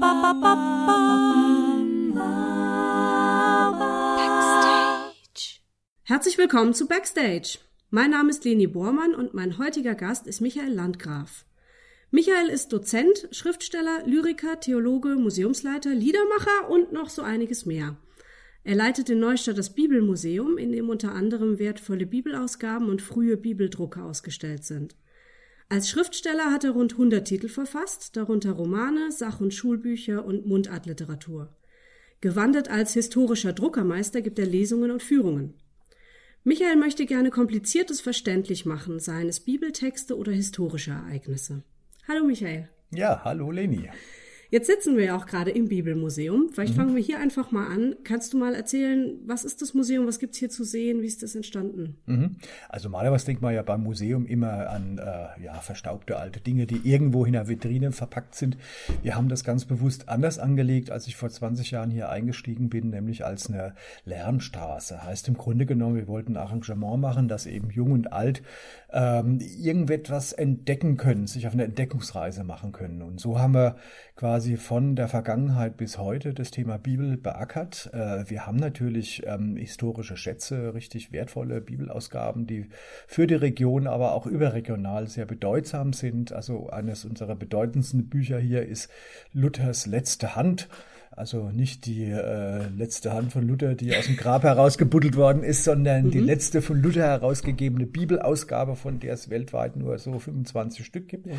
Backstage. Herzlich willkommen zu Backstage. Mein Name ist Leni Bormann und mein heutiger Gast ist Michael Landgraf. Michael ist Dozent, Schriftsteller, Lyriker, Theologe, Museumsleiter, Liedermacher und noch so einiges mehr. Er leitet in Neustadt das Bibelmuseum, in dem unter anderem wertvolle Bibelausgaben und frühe Bibeldrucke ausgestellt sind. Als Schriftsteller hat er rund 100 Titel verfasst, darunter Romane, Sach- und Schulbücher und Mundartliteratur. Gewandert als historischer Druckermeister gibt er Lesungen und Führungen. Michael möchte gerne kompliziertes verständlich machen, seien es Bibeltexte oder historische Ereignisse. Hallo Michael. Ja, hallo Leni. Jetzt sitzen wir ja auch gerade im Bibelmuseum. Vielleicht mhm. fangen wir hier einfach mal an. Kannst du mal erzählen, was ist das Museum, was gibt's hier zu sehen, wie ist das entstanden? Mhm. Also normalerweise denkt man ja beim Museum immer an äh, ja, verstaubte alte Dinge, die irgendwo in der Vitrine verpackt sind. Wir haben das ganz bewusst anders angelegt, als ich vor 20 Jahren hier eingestiegen bin, nämlich als eine Lernstraße. Heißt im Grunde genommen, wir wollten ein Arrangement machen, dass eben jung und alt ähm, irgendetwas entdecken können, sich auf eine Entdeckungsreise machen können. Und so haben wir quasi von der Vergangenheit bis heute das Thema Bibel beackert. Äh, wir haben natürlich ähm, historische Schätze, richtig wertvolle Bibelausgaben, die für die Region, aber auch überregional sehr bedeutsam sind. Also eines unserer bedeutendsten Bücher hier ist Luthers letzte Hand. Also nicht die äh, letzte Hand von Luther, die aus dem Grab herausgebuddelt worden ist, sondern mhm. die letzte von Luther herausgegebene Bibelausgabe, von der es weltweit nur so 25 Stück gibt. Mhm.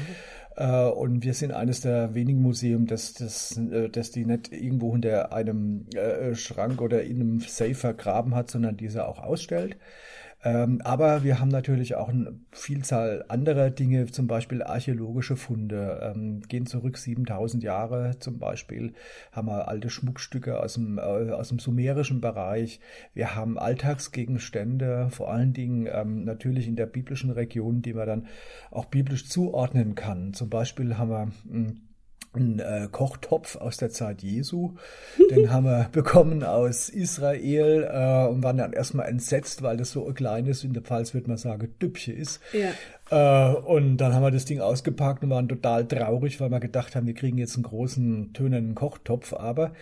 Äh, und wir sind eines der wenigen Museen, das, das, äh, das die nicht irgendwo hinter einem äh, Schrank oder in einem Safe vergraben hat, sondern diese auch ausstellt. Ähm, aber wir haben natürlich auch eine Vielzahl anderer Dinge, zum Beispiel archäologische Funde, ähm, gehen zurück 7000 Jahre zum Beispiel, haben wir alte Schmuckstücke aus dem, äh, aus dem sumerischen Bereich. Wir haben Alltagsgegenstände, vor allen Dingen ähm, natürlich in der biblischen Region, die man dann auch biblisch zuordnen kann. Zum Beispiel haben wir hm, einen äh, Kochtopf aus der Zeit Jesu. Den haben wir bekommen aus Israel äh, und waren dann erstmal entsetzt, weil das so ein kleines, in der Pfalz würde man sagen, Düppchen ist. Ja. Äh, und dann haben wir das Ding ausgepackt und waren total traurig, weil wir gedacht haben, wir kriegen jetzt einen großen, tönernen Kochtopf. Aber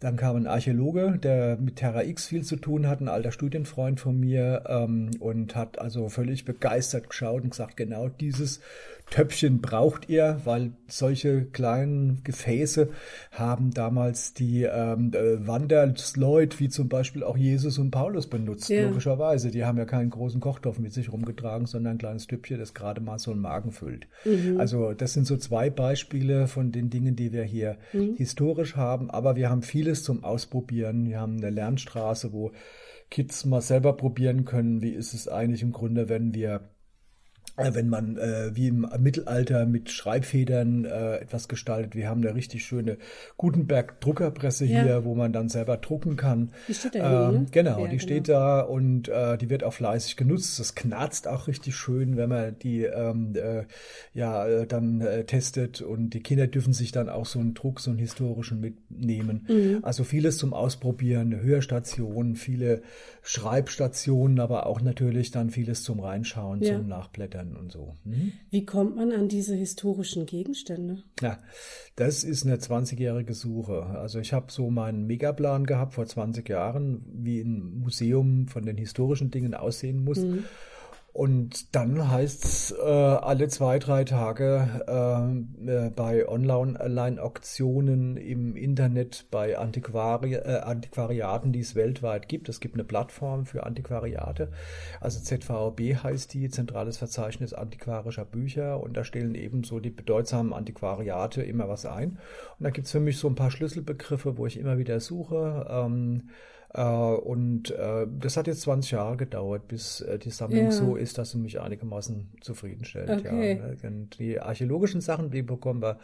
dann kam ein Archäologe, der mit Terra X viel zu tun hat, ein alter Studienfreund von mir, ähm, und hat also völlig begeistert geschaut und gesagt, genau dieses Töpfchen braucht ihr, weil solche kleinen Gefäße haben damals die ähm, äh, Wandersleute, wie zum Beispiel auch Jesus und Paulus benutzt, ja. logischerweise. Die haben ja keinen großen Kochtopf mit sich rumgetragen, sondern ein kleines Töpfchen, das gerade mal so einen Magen füllt. Mhm. Also das sind so zwei Beispiele von den Dingen, die wir hier mhm. historisch haben, aber wir haben vieles zum Ausprobieren. Wir haben eine Lernstraße, wo Kids mal selber probieren können, wie ist es eigentlich im Grunde, wenn wir wenn man äh, wie im Mittelalter mit Schreibfedern äh, etwas gestaltet. Wir haben eine richtig schöne Gutenberg Druckerpresse ja. hier, wo man dann selber drucken kann. Die steht da ähm, hin, Genau, ja, die genau. steht da und äh, die wird auch fleißig genutzt. Das knarzt auch richtig schön, wenn man die ähm, äh, ja äh, dann äh, testet und die Kinder dürfen sich dann auch so einen Druck, so einen historischen mitnehmen. Mhm. Also vieles zum Ausprobieren, eine Hörstation, viele Schreibstationen, aber auch natürlich dann vieles zum Reinschauen, ja. zum Nachblättern und so. Hm? Wie kommt man an diese historischen Gegenstände? Ja, das ist eine 20-jährige Suche. Also ich habe so meinen Megaplan gehabt vor 20 Jahren, wie ein Museum von den historischen Dingen aussehen muss. Mhm. Und dann heißt's äh, alle zwei, drei Tage äh, äh, bei Online-Auktionen im Internet, bei Antiquari äh, Antiquariaten, die es weltweit gibt. Es gibt eine Plattform für Antiquariate. Also ZVB heißt die, Zentrales Verzeichnis antiquarischer Bücher. Und da stellen eben so die bedeutsamen Antiquariate immer was ein. Und da gibt's für mich so ein paar Schlüsselbegriffe, wo ich immer wieder suche. Ähm, äh, und äh, das hat jetzt 20 Jahre gedauert, bis äh, die Sammlung ja. so ist, dass sie mich einigermaßen zufriedenstellt. Okay. Ja. Und die archäologischen Sachen, die bekommen wir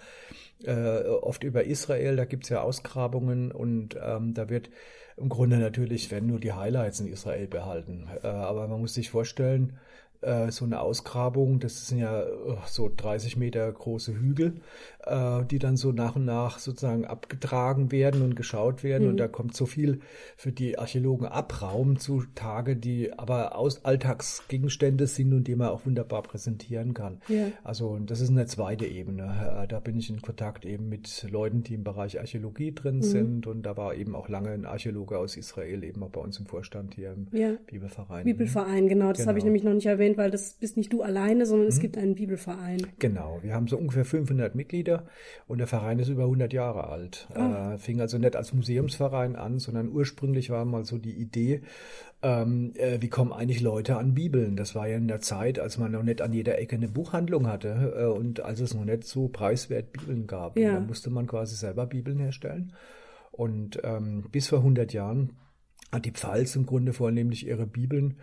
äh, oft über Israel, da gibt's ja Ausgrabungen und ähm, da wird im Grunde natürlich, wenn nur die Highlights in Israel behalten. Äh, aber man muss sich vorstellen, äh, so eine Ausgrabung. Das sind ja äh, so 30 Meter große Hügel, äh, die dann so nach und nach sozusagen abgetragen werden und geschaut werden. Mhm. Und da kommt so viel für die Archäologen Abraum zutage, die aber aus Alltagsgegenstände sind und die man auch wunderbar präsentieren kann. Ja. Also das ist eine zweite Ebene. Da bin ich in Kontakt eben mit Leuten, die im Bereich Archäologie drin mhm. sind. Und da war eben auch lange ein Archäologe aus Israel eben auch bei uns im Vorstand hier im ja. Bibelverein. Bibelverein, genau. Das genau. habe ich nämlich noch nicht erwähnt erwähnt, weil das bist nicht du alleine, sondern mhm. es gibt einen Bibelverein. Genau, wir haben so ungefähr 500 Mitglieder und der Verein ist über 100 Jahre alt. Oh. Äh, fing also nicht als Museumsverein an, sondern ursprünglich war mal so die Idee, ähm, äh, wie kommen eigentlich Leute an Bibeln? Das war ja in der Zeit, als man noch nicht an jeder Ecke eine Buchhandlung hatte äh, und als es noch nicht so preiswert Bibeln gab. Ja. Da musste man quasi selber Bibeln herstellen. Und ähm, bis vor 100 Jahren hat die Pfalz im Grunde vornehmlich ihre Bibeln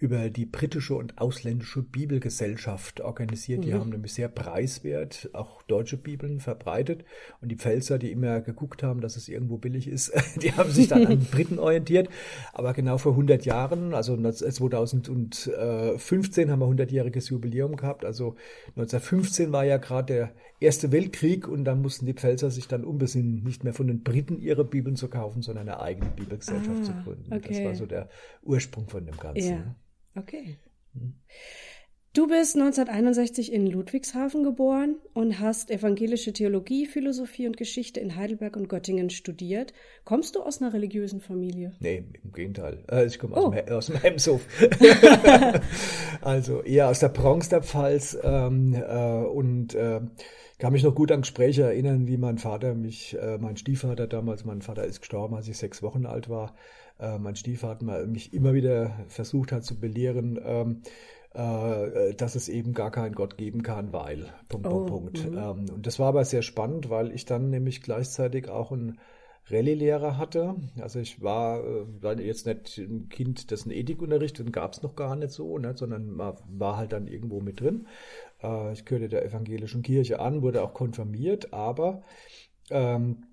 über die britische und ausländische Bibelgesellschaft organisiert. Die mhm. haben nämlich sehr preiswert auch deutsche Bibeln verbreitet. Und die Pfälzer, die immer geguckt haben, dass es irgendwo billig ist, die haben sich dann an Briten orientiert. Aber genau vor 100 Jahren, also 2015 haben wir 100-jähriges Jubiläum gehabt. Also 1915 war ja gerade der Erste Weltkrieg und dann mussten die Pfälzer sich dann umbesinnen, nicht mehr von den Briten ihre Bibeln zu kaufen, sondern eine eigene Bibelgesellschaft ah, zu gründen. Okay. Das war so der Ursprung von dem Ganzen. Ja. Okay. Du bist 1961 in Ludwigshafen geboren und hast evangelische Theologie, Philosophie und Geschichte in Heidelberg und Göttingen studiert. Kommst du aus einer religiösen Familie? Nee, im Gegenteil. Äh, ich komme oh. aus, dem, Hemshof. also eher aus der Bronx der Pfalz ähm, äh, und äh, kann mich noch gut an Gespräche erinnern, wie mein Vater mich, äh, mein Stiefvater damals, mein Vater ist gestorben, als ich sechs Wochen alt war, äh, mein Stiefvater mich immer wieder versucht hat zu belehren, ähm, äh, dass es eben gar keinen Gott geben kann, weil. Punkt, oh, Punkt, Punkt. Mhm. Ähm, und das war aber sehr spannend, weil ich dann nämlich gleichzeitig auch ein Rallye-Lehrer hatte. Also ich war äh, jetzt nicht ein Kind, dessen Ethikunterricht, den gab es noch gar nicht so, ne, sondern war halt dann irgendwo mit drin. Äh, ich gehörte der evangelischen Kirche an, wurde auch konfirmiert, aber ähm,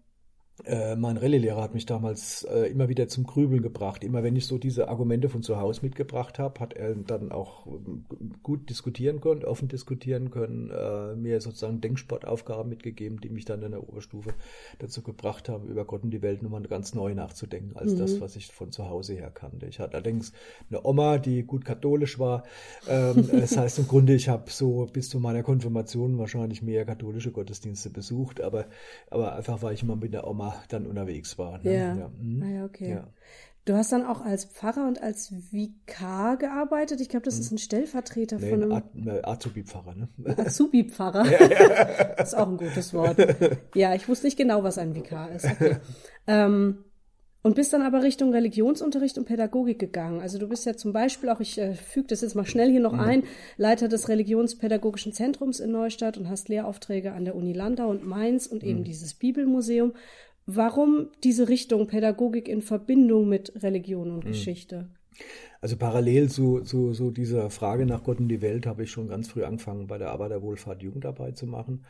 äh, mein Rallye-Lehrer hat mich damals äh, immer wieder zum Grübeln gebracht. Immer wenn ich so diese Argumente von zu Hause mitgebracht habe, hat er dann auch ähm, gut diskutieren können, offen diskutieren können, äh, mir sozusagen Denksportaufgaben mitgegeben, die mich dann in der Oberstufe dazu gebracht haben, über Gott und die Welt nochmal ganz neu nachzudenken, als mhm. das, was ich von zu Hause her kannte. Ich hatte allerdings eine Oma, die gut katholisch war. Ähm, das heißt im Grunde, ich habe so bis zu meiner Konfirmation wahrscheinlich mehr katholische Gottesdienste besucht, aber, aber einfach, weil ich immer mit der Oma Sommer dann unterwegs war. Ne? Ja. Ja. Mhm. Ah, ja, okay. Ja. Du hast dann auch als Pfarrer und als Vikar gearbeitet. Ich glaube, das ist mhm. ein Stellvertreter nee, von einem äh, Azubi-Pfarrer. Ne? Azubi-Pfarrer. das ist auch ein gutes Wort. Ja, ich wusste nicht genau, was ein Vikar ist. Okay. ähm, und bist dann aber Richtung Religionsunterricht und Pädagogik gegangen. Also du bist ja zum Beispiel auch, ich äh, füge das jetzt mal schnell hier noch mhm. ein, Leiter des Religionspädagogischen Zentrums in Neustadt und hast Lehraufträge an der Uni Landau und Mainz und eben mhm. dieses Bibelmuseum. Warum diese Richtung Pädagogik in Verbindung mit Religion und mhm. Geschichte? Also parallel zu, zu, zu dieser Frage nach Gott und die Welt habe ich schon ganz früh angefangen, bei der Arbeiterwohlfahrt Jugendarbeit zu machen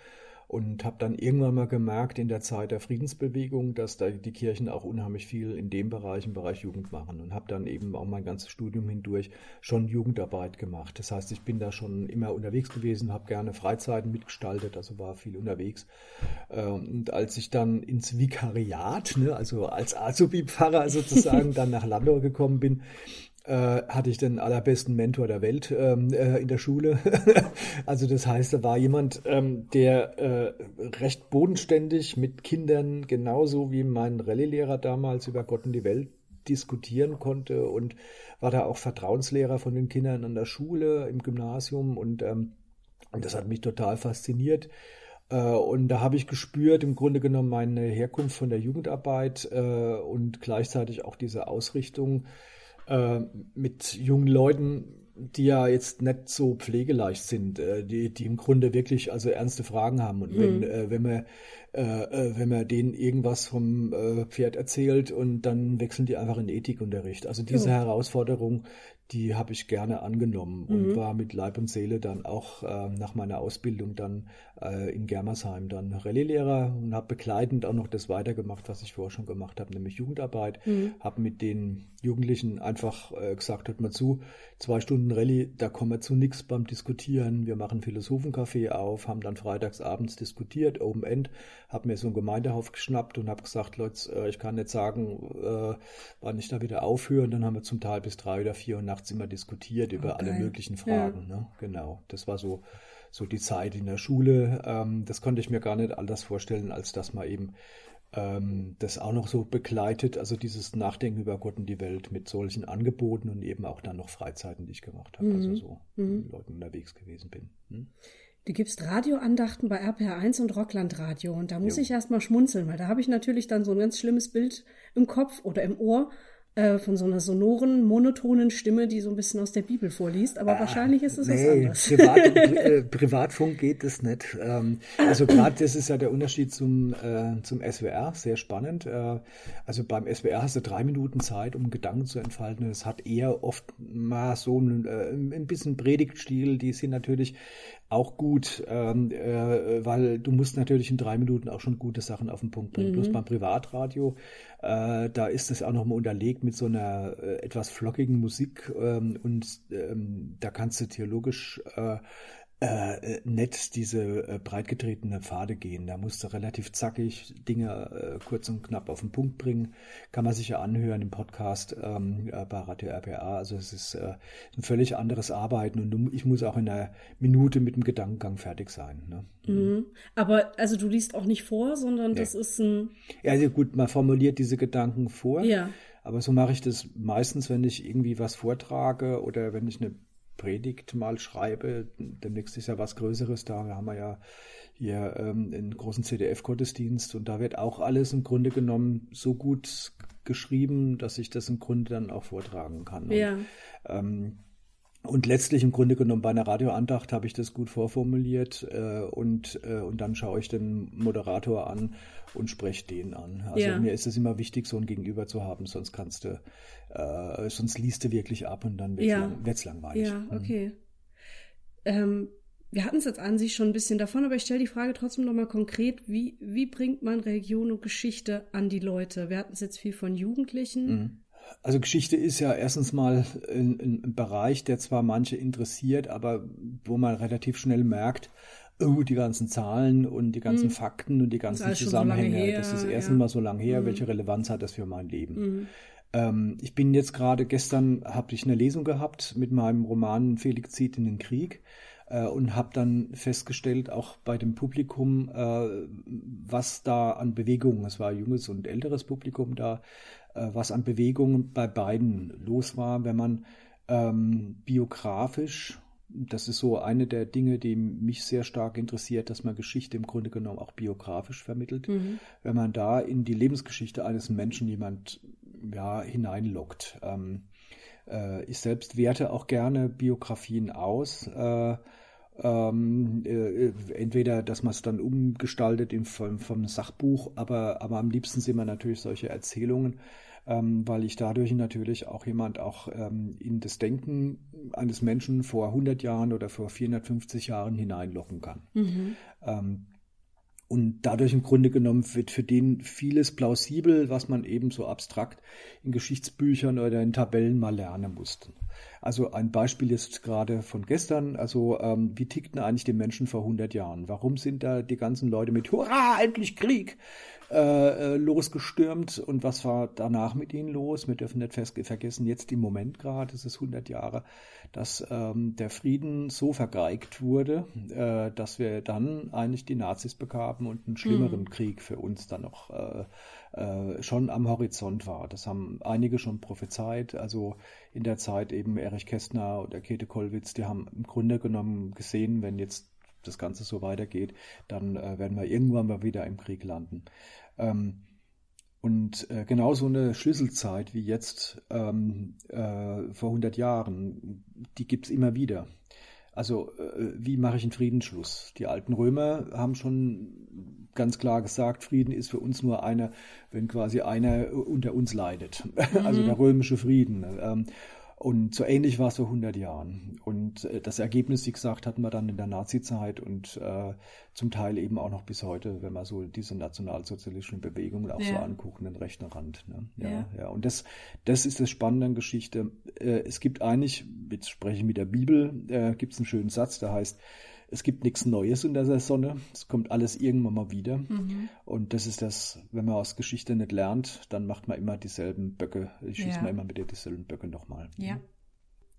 und habe dann irgendwann mal gemerkt in der Zeit der Friedensbewegung, dass da die Kirchen auch unheimlich viel in dem Bereich, im Bereich Jugend machen und habe dann eben auch mein ganzes Studium hindurch schon Jugendarbeit gemacht. Das heißt, ich bin da schon immer unterwegs gewesen, habe gerne Freizeiten mitgestaltet, also war viel unterwegs. Ähm, und als ich dann ins Vikariat, ne, also als Azubi-Pfarrer sozusagen, dann nach Landau gekommen bin, hatte ich den allerbesten Mentor der Welt ähm, äh, in der Schule. also das heißt, da war jemand, ähm, der äh, recht bodenständig mit Kindern, genauso wie mein Rallye-Lehrer damals über Gott und die Welt diskutieren konnte und war da auch Vertrauenslehrer von den Kindern an der Schule, im Gymnasium und, ähm, und das hat mich total fasziniert. Äh, und da habe ich gespürt, im Grunde genommen meine Herkunft von der Jugendarbeit äh, und gleichzeitig auch diese Ausrichtung, äh, mit jungen Leuten, die ja jetzt nicht so pflegeleicht sind, äh, die, die im Grunde wirklich also ernste Fragen haben. Und wenn, mhm. äh, wenn man äh, äh, wenn man denen irgendwas vom Pferd erzählt und dann wechseln die einfach in Ethikunterricht. Also diese ja. Herausforderung, die habe ich gerne angenommen und mhm. war mit Leib und Seele dann auch äh, nach meiner Ausbildung dann äh, in Germersheim dann Rallye-Lehrer und habe begleitend auch noch das weitergemacht, was ich vorher schon gemacht habe, nämlich Jugendarbeit. Mhm. Habe mit den Jugendlichen einfach äh, gesagt, hört mal zu, zwei Stunden Rallye, da kommen wir zu nichts beim Diskutieren. Wir machen Philosophencafé auf, haben dann freitags abends diskutiert, Open End, habe mir so einen Gemeindehof geschnappt und habe gesagt, Leute, äh, ich kann nicht sagen, äh, wann ich da wieder aufhöre. Und dann haben wir zum Teil bis drei oder vier Uhr nachts immer diskutiert über okay. alle möglichen Fragen. Ja. Ne? Genau, das war so, so die Zeit in der Schule. Ähm, das konnte ich mir gar nicht anders vorstellen, als dass man eben ähm, das auch noch so begleitet, also dieses Nachdenken über Gott und die Welt mit solchen Angeboten und eben auch dann noch Freizeiten, die ich gemacht habe, also mhm. also so mhm. mit Leuten unterwegs gewesen bin. Hm? Du gibst Radioandachten bei RPR1 und Rockland Radio und da muss jo. ich erstmal schmunzeln, weil da habe ich natürlich dann so ein ganz schlimmes Bild im Kopf oder im Ohr äh, von so einer sonoren, monotonen Stimme, die so ein bisschen aus der Bibel vorliest, aber ah, wahrscheinlich ist es nee, was anderes. Privat, äh, Privatfunk geht das nicht. Ähm, also gerade das ist ja der Unterschied zum, äh, zum SWR, sehr spannend. Äh, also beim SWR hast du drei Minuten Zeit, um Gedanken zu entfalten. Es hat eher oft mal so ein, äh, ein bisschen Predigtstil, die sind natürlich auch gut, ähm, äh, weil du musst natürlich in drei Minuten auch schon gute Sachen auf den Punkt bringen. Mhm. Bloß beim Privatradio, äh, da ist es auch nochmal unterlegt mit so einer äh, etwas flockigen Musik ähm, und ähm, da kannst du theologisch äh, äh, nett diese äh, breitgetretene Pfade gehen. Da musst du relativ zackig Dinge äh, kurz und knapp auf den Punkt bringen. Kann man sich ja anhören im Podcast ähm, äh, bei Radio RPA. Also es ist äh, ein völlig anderes Arbeiten und du, ich muss auch in einer Minute mit dem Gedankengang fertig sein. Ne? Mhm. Aber also du liest auch nicht vor, sondern nee. das ist ein. Ja, also gut, man formuliert diese Gedanken vor. Ja. Aber so mache ich das meistens, wenn ich irgendwie was vortrage oder wenn ich eine Predigt mal schreibe. Demnächst ist ja was Größeres da. Da haben wir ja hier ähm, einen großen CDF-Gottesdienst und da wird auch alles im Grunde genommen so gut geschrieben, dass ich das im Grunde dann auch vortragen kann. Ja. Und, ähm, und letztlich im Grunde genommen bei einer Radioandacht habe ich das gut vorformuliert äh, und, äh, und dann schaue ich den Moderator an und spreche den an. Also ja. mir ist es immer wichtig, so ein Gegenüber zu haben, sonst kannst du, äh, sonst liest du wirklich ab und dann wird es ja. lang, langweilig. Ja, mhm. okay. Mhm. Ähm, wir hatten es jetzt an sich schon ein bisschen davon, aber ich stelle die Frage trotzdem nochmal konkret, wie, wie bringt man Religion und Geschichte an die Leute? Wir hatten es jetzt viel von Jugendlichen. Mhm. Also Geschichte ist ja erstens mal ein, ein, Bereich, der zwar manche interessiert, aber wo man relativ schnell merkt, oh, die ganzen Zahlen und die ganzen mhm. Fakten und die ganzen das Zusammenhänge, so her, das ist erstens ja. mal so lange her, mhm. welche Relevanz hat das für mein Leben? Mhm. Ähm, ich bin jetzt gerade, gestern habe ich eine Lesung gehabt mit meinem Roman Felix zieht in den Krieg äh, und habe dann festgestellt, auch bei dem Publikum, äh, was da an Bewegungen, es war junges und älteres Publikum da, was an Bewegungen bei beiden los war, wenn man ähm, biografisch, das ist so eine der Dinge, die mich sehr stark interessiert, dass man Geschichte im Grunde genommen auch biografisch vermittelt, mhm. wenn man da in die Lebensgeschichte eines Menschen jemand ja, hineinlockt. Ähm, äh, ich selbst werte auch gerne Biografien aus. Äh, ähm, äh, entweder, dass man es dann umgestaltet in, vom, vom Sachbuch, aber, aber am liebsten sehen wir natürlich solche Erzählungen, ähm, weil ich dadurch natürlich auch jemand auch ähm, in das Denken eines Menschen vor 100 Jahren oder vor 450 Jahren hineinlocken kann. Mhm. Und dadurch im Grunde genommen wird für den vieles plausibel, was man eben so abstrakt in Geschichtsbüchern oder in Tabellen mal lernen musste. Also ein Beispiel ist gerade von gestern, also ähm, wie tickten eigentlich die Menschen vor 100 Jahren? Warum sind da die ganzen Leute mit Hurra, endlich Krieg äh, äh, losgestürmt und was war danach mit ihnen los? Wir dürfen nicht vergessen, jetzt im Moment gerade, es ist 100 Jahre, dass ähm, der Frieden so vergeigt wurde, äh, dass wir dann eigentlich die Nazis bekamen und einen schlimmeren mhm. Krieg für uns dann noch äh, äh, schon am Horizont war. Das haben einige schon prophezeit, also in der Zeit eben Erich Kästner oder Käthe Kollwitz, die haben im Grunde genommen gesehen, wenn jetzt das Ganze so weitergeht, dann äh, werden wir irgendwann mal wieder im Krieg landen. Ähm, und äh, genau so eine Schlüsselzeit wie jetzt ähm, äh, vor 100 Jahren, die gibt es immer wieder. Also äh, wie mache ich einen Friedensschluss? Die alten Römer haben schon ganz klar gesagt, Frieden ist für uns nur einer, wenn quasi einer unter uns leidet. Also mhm. Also der römische Frieden. Und so ähnlich war es vor 100 Jahren. Und äh, das Ergebnis, wie gesagt, hatten wir dann in der Nazi-Zeit und äh, zum Teil eben auch noch bis heute, wenn man so diese nationalsozialistischen Bewegungen auch ja. so anguckt, den rechten Rand. Ne? Ja, ja, ja. Und das, das ist das Spannende an Geschichte. Äh, es gibt eigentlich, jetzt spreche ich mit der Bibel, äh, gibt es einen schönen Satz, der heißt, es gibt nichts Neues in der Sonne. Es kommt alles irgendwann mal wieder. Mhm. Und das ist das, wenn man aus Geschichte nicht lernt, dann macht man immer dieselben Böcke. Ich schieße ja. mal immer mit dieselben Böcke nochmal. Ja.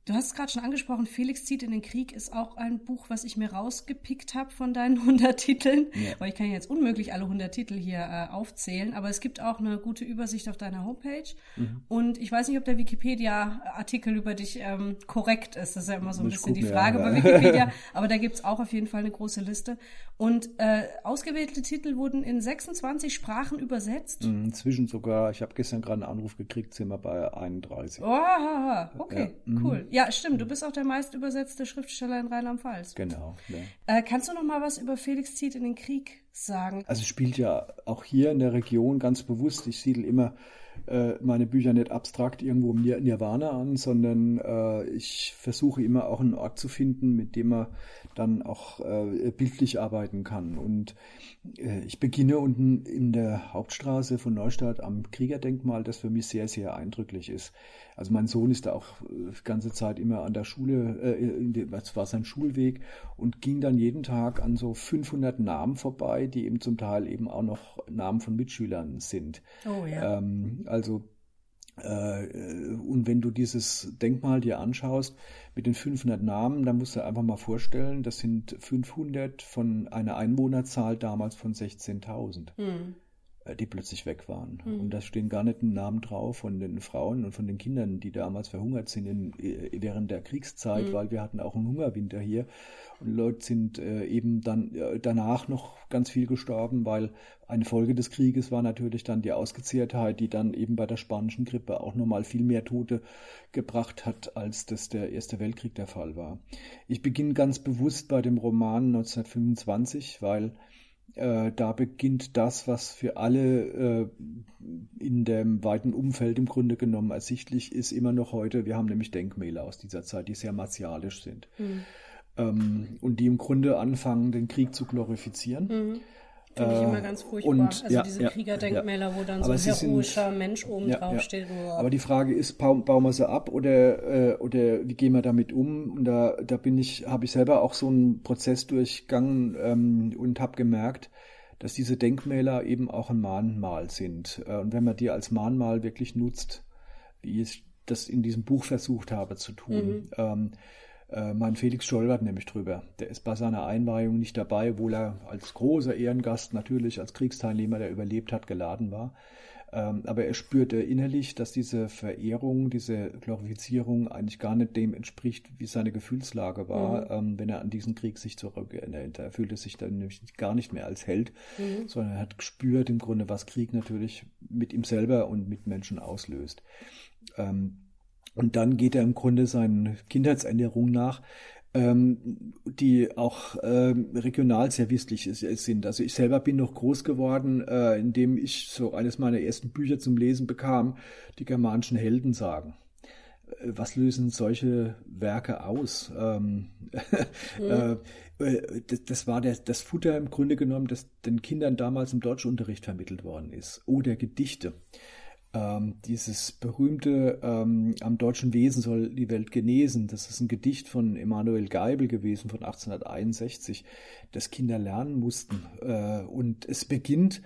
Du hast es gerade schon angesprochen, Felix zieht in den Krieg ist auch ein Buch, was ich mir rausgepickt habe von deinen 100 Titeln. Ja. Weil ich kann jetzt unmöglich alle 100 Titel hier äh, aufzählen, aber es gibt auch eine gute Übersicht auf deiner Homepage. Mhm. Und ich weiß nicht, ob der Wikipedia-Artikel über dich ähm, korrekt ist. Das ist ja immer so ein ich bisschen die Frage ja. bei Wikipedia. aber da gibt's auch auf jeden Fall eine große Liste. Und äh, ausgewählte Titel wurden in 26 Sprachen übersetzt. Mhm, inzwischen sogar, ich habe gestern gerade einen Anruf gekriegt, sind wir bei 31. Oh, okay, ja. Mhm. cool. Ja, stimmt. Du bist auch der meist übersetzte Schriftsteller in Rheinland-Pfalz. Genau. Ja. Äh, kannst du noch mal was über Felix zieht in den Krieg sagen? Also spielt ja auch hier in der Region ganz bewusst. Ich siedel immer äh, meine Bücher nicht abstrakt irgendwo im Nirvana an, sondern äh, ich versuche immer auch einen Ort zu finden, mit dem man dann auch äh, bildlich arbeiten kann. Und äh, ich beginne unten in der Hauptstraße von Neustadt am Kriegerdenkmal, das für mich sehr, sehr eindrücklich ist. Also mein Sohn ist da auch die äh, ganze Zeit immer an der Schule, äh, das war sein Schulweg und ging dann jeden Tag an so 500 Namen vorbei, die eben zum Teil eben auch noch Namen von Mitschülern sind. Oh ja. Ähm, also äh, und wenn du dieses Denkmal dir anschaust mit den 500 Namen, dann musst du einfach mal vorstellen, das sind 500 von einer Einwohnerzahl damals von 16.000. Mhm. Äh, die plötzlich weg waren. Mhm. Und da stehen gar nicht Namen drauf von den Frauen und von den Kindern, die damals verhungert sind in, äh, während der Kriegszeit, mhm. weil wir hatten auch einen Hungerwinter hier. Und Leute sind äh, eben dann äh, danach noch ganz viel gestorben, weil eine Folge des Krieges war natürlich dann die Ausgezehrtheit, die dann eben bei der spanischen Grippe auch nochmal viel mehr Tote gebracht hat, als das der Erste Weltkrieg der Fall war. Ich beginne ganz bewusst bei dem Roman 1925, weil äh, da beginnt das, was für alle äh, in dem weiten Umfeld im Grunde genommen ersichtlich ist, immer noch heute. Wir haben nämlich Denkmäler aus dieser Zeit, die sehr martialisch sind. Mhm. Ähm, und die im Grunde anfangen, den Krieg zu glorifizieren. Mhm. Finde ich immer ganz furchtbar. Und, also ja, diese Kriegerdenkmäler, ja. wo dann aber so ein heroischer sind, Mensch oben drauf steht. Aber die Frage ist, bauen, bauen wir sie ab oder, äh, oder wie gehen wir damit um? Und da, da bin ich, habe ich selber auch so einen Prozess durchgegangen ähm, und habe gemerkt, dass diese Denkmäler eben auch ein Mahnmal sind. Äh, und wenn man die als Mahnmal wirklich nutzt, wie ich das in diesem Buch versucht habe zu tun, mhm. ähm, äh, mein Felix stolpert nämlich drüber. Der ist bei seiner Einweihung nicht dabei, obwohl er als großer Ehrengast natürlich als Kriegsteilnehmer, der überlebt hat, geladen war. Ähm, aber er spürte innerlich, dass diese Verehrung, diese Glorifizierung eigentlich gar nicht dem entspricht, wie seine Gefühlslage war, mhm. ähm, wenn er an diesen Krieg sich zurückerinnert. Er fühlte sich dann nämlich gar nicht mehr als Held, mhm. sondern er hat gespürt im Grunde, was Krieg natürlich mit ihm selber und mit Menschen auslöst. Ähm, und dann geht er im Grunde seinen Kindheitserinnerungen nach, ähm, die auch ähm, regional sehr wichtig sind. Also ich selber bin noch groß geworden, äh, indem ich so eines meiner ersten Bücher zum Lesen bekam, die germanischen Helden sagen äh, was lösen solche Werke aus? Ähm, mhm. äh, das, das, war der, das Futter im Grunde genommen, das den Kindern damals im Deutschunterricht vermittelt worden ist. Oder Gedichte ähm, dieses berühmte ähm, Am deutschen Wesen soll die Welt genesen, das ist ein Gedicht von Emanuel Geibel gewesen von 1861, das Kinder lernen mussten. Äh, und es beginnt,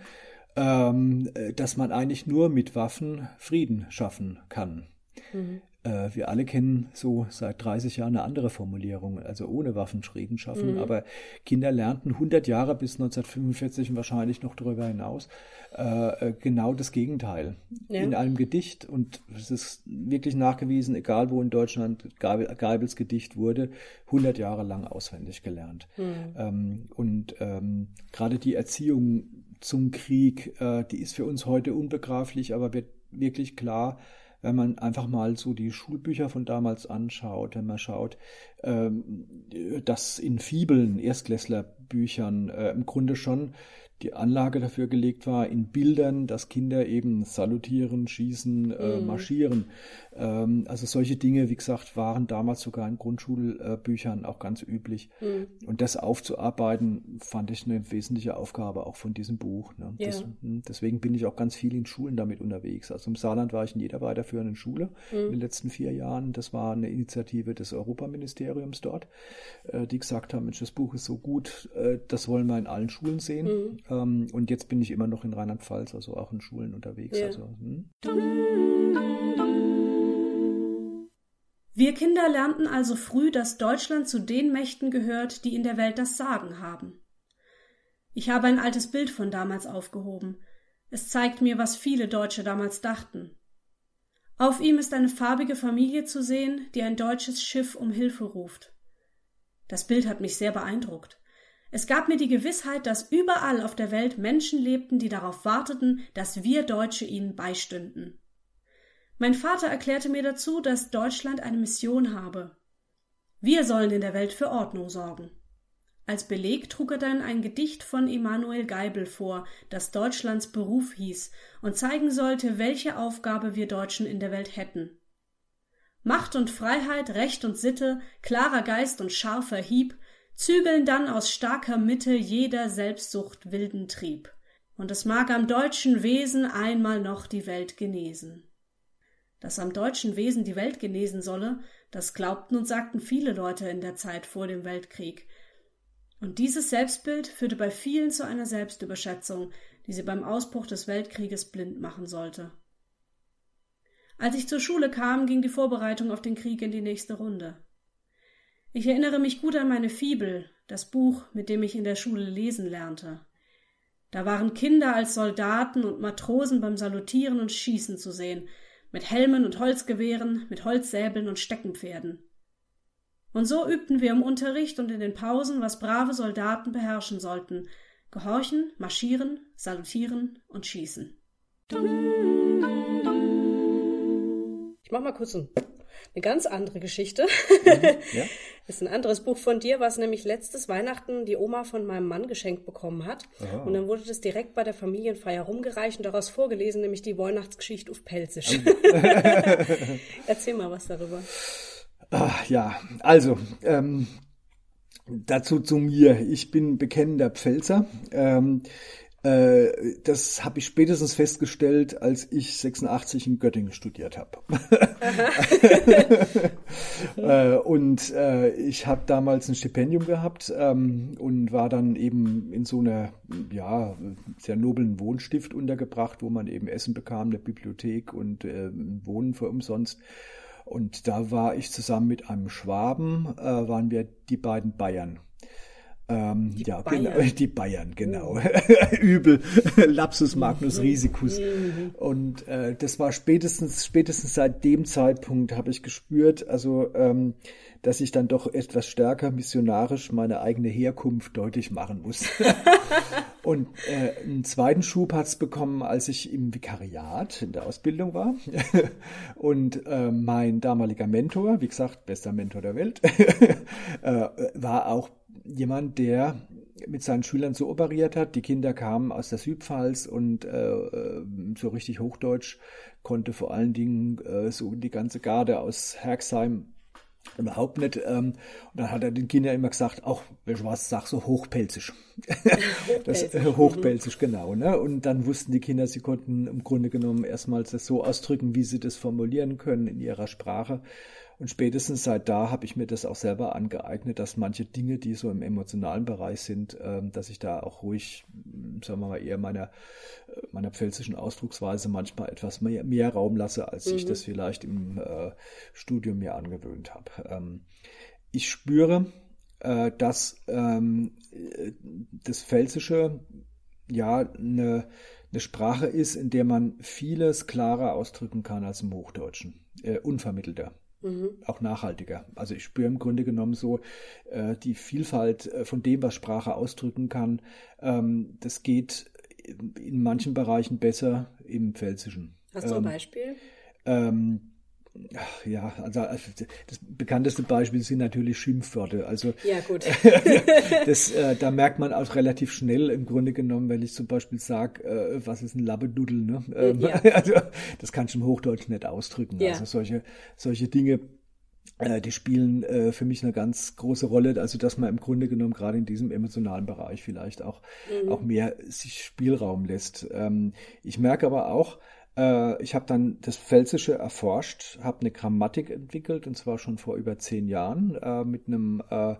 ähm, dass man eigentlich nur mit Waffen Frieden schaffen kann. Mhm. Äh, wir alle kennen so seit 30 Jahren eine andere Formulierung, also ohne Waffen Frieden schaffen. Mhm. Aber Kinder lernten 100 Jahre bis 1945 und wahrscheinlich noch darüber hinaus äh, äh, genau das Gegenteil. Ja. In einem Gedicht, und es ist wirklich nachgewiesen, egal wo in Deutschland Geibels Gedicht wurde, 100 Jahre lang auswendig gelernt. Mhm. Ähm, und ähm, gerade die Erziehung zum Krieg, äh, die ist für uns heute unbegreiflich, aber wird wirklich klar, wenn man einfach mal so die Schulbücher von damals anschaut, wenn man schaut, ähm, dass in Fibeln, Erstklässlerbüchern äh, im Grunde schon die Anlage dafür gelegt war, in Bildern, dass Kinder eben salutieren, schießen, äh, mhm. marschieren. Ähm, also solche Dinge, wie gesagt, waren damals sogar in Grundschulbüchern auch ganz üblich. Mhm. Und das aufzuarbeiten, fand ich eine wesentliche Aufgabe auch von diesem Buch. Ne? Ja. Das, hm, deswegen bin ich auch ganz viel in Schulen damit unterwegs. Also im Saarland war ich in jeder weiterführenden Schule mhm. in den letzten vier Jahren. Das war eine Initiative des Europaministeriums dort, äh, die gesagt haben, Mensch, das Buch ist so gut, das wollen wir in allen Schulen sehen. Mhm. Ähm, und jetzt bin ich immer noch in Rheinland-Pfalz, also auch in Schulen unterwegs. Ja. Also, hm. Wir Kinder lernten also früh, dass Deutschland zu den Mächten gehört, die in der Welt das Sagen haben. Ich habe ein altes Bild von damals aufgehoben. Es zeigt mir, was viele Deutsche damals dachten. Auf ihm ist eine farbige Familie zu sehen, die ein deutsches Schiff um Hilfe ruft. Das Bild hat mich sehr beeindruckt. Es gab mir die Gewissheit, dass überall auf der Welt Menschen lebten, die darauf warteten, dass wir Deutsche ihnen beistünden. Mein Vater erklärte mir dazu, dass Deutschland eine Mission habe. Wir sollen in der Welt für Ordnung sorgen. Als Beleg trug er dann ein Gedicht von Emanuel Geibel vor, das Deutschlands Beruf hieß und zeigen sollte, welche Aufgabe wir Deutschen in der Welt hätten. Macht und Freiheit, Recht und Sitte, klarer Geist und scharfer Hieb, zügeln dann aus starker Mitte jeder Selbstsucht wilden Trieb. Und es mag am deutschen Wesen einmal noch die Welt genesen. Dass am deutschen Wesen die Welt genesen solle, das glaubten und sagten viele Leute in der Zeit vor dem Weltkrieg. Und dieses Selbstbild führte bei vielen zu einer Selbstüberschätzung, die sie beim Ausbruch des Weltkrieges blind machen sollte. Als ich zur Schule kam, ging die Vorbereitung auf den Krieg in die nächste Runde. Ich erinnere mich gut an meine Fibel, das Buch, mit dem ich in der Schule lesen lernte. Da waren Kinder als Soldaten und Matrosen beim Salutieren und Schießen zu sehen, mit Helmen und Holzgewehren, mit Holzsäbeln und Steckenpferden. Und so übten wir im Unterricht und in den Pausen, was brave Soldaten beherrschen sollten gehorchen, marschieren, salutieren und schießen. Ich mach mal kurz ein eine ganz andere Geschichte. Mhm, ja. ist ein anderes Buch von dir, was nämlich letztes Weihnachten die Oma von meinem Mann geschenkt bekommen hat. Aha. Und dann wurde das direkt bei der Familienfeier rumgereicht und daraus vorgelesen, nämlich die Weihnachtsgeschichte auf Pelzisch. Erzähl mal was darüber. Ach, ja, also ähm, dazu zu mir. Ich bin bekennender Pfälzer. Ähm, äh, das habe ich spätestens festgestellt, als ich 86 in Göttingen studiert habe. äh, und äh, ich habe damals ein Stipendium gehabt ähm, und war dann eben in so einer ja sehr noblen Wohnstift untergebracht, wo man eben Essen bekam, eine Bibliothek und äh, Wohnen für umsonst. Und da war ich zusammen mit einem Schwaben, äh, waren wir die beiden Bayern. Ähm, die ja, Bayern. genau, die Bayern, genau. Oh. Übel. Lapsus Magnus mhm. Risicus. Mhm. Und äh, das war spätestens, spätestens seit dem Zeitpunkt habe ich gespürt, also ähm, dass ich dann doch etwas stärker missionarisch meine eigene Herkunft deutlich machen muss. Und äh, einen zweiten Schub hat's bekommen, als ich im Vikariat in der Ausbildung war. Und äh, mein damaliger Mentor, wie gesagt, bester Mentor der Welt, äh, war auch jemand, der mit seinen Schülern so operiert hat. Die Kinder kamen aus der Südpfalz und äh, äh, so richtig Hochdeutsch konnte vor allen Dingen äh, so die ganze Garde aus Herxheim überhaupt nicht. Ähm, und dann hat er den Kindern immer gesagt, auch, welch was sag so hochpelzig. das, äh, hochpelzig, genau. Ne? Und dann wussten die Kinder, sie konnten im Grunde genommen erstmals das so ausdrücken, wie sie das formulieren können in ihrer Sprache. Und spätestens seit da habe ich mir das auch selber angeeignet, dass manche Dinge, die so im emotionalen Bereich sind, ähm, dass ich da auch ruhig, hm, sagen wir mal, eher meiner, äh, meiner pfälzischen Ausdrucksweise manchmal etwas mehr, mehr Raum lasse, als mhm. ich das vielleicht im äh, Studium mir angewöhnt habe. Ähm, ich spüre, äh, dass ähm, das Pfälzische ja eine, eine Sprache ist, in der man vieles klarer ausdrücken kann als im Hochdeutschen, äh, unvermittelter. Mhm. Auch nachhaltiger. Also ich spüre im Grunde genommen so äh, die Vielfalt äh, von dem, was Sprache ausdrücken kann. Ähm, das geht in manchen Bereichen besser im Pfälzischen. Hast du ein ähm, Beispiel? Ähm, ja, also das bekannteste Beispiel sind natürlich Schimpfwörter. Also ja, gut. das, äh, da merkt man auch relativ schnell im Grunde genommen, wenn ich zum Beispiel sage, äh, was ist ein Labbedudel, ne? Ähm, ja. Also das kann ich im Hochdeutsch nicht ausdrücken. Ja. Also solche, solche Dinge äh, die spielen äh, für mich eine ganz große Rolle, also dass man im Grunde genommen gerade in diesem emotionalen Bereich vielleicht auch, mhm. auch mehr sich Spielraum lässt. Ähm, ich merke aber auch, äh, ich habe dann das Pfälzische erforscht, habe eine Grammatik entwickelt und zwar schon vor über zehn Jahren äh, mit einem äh,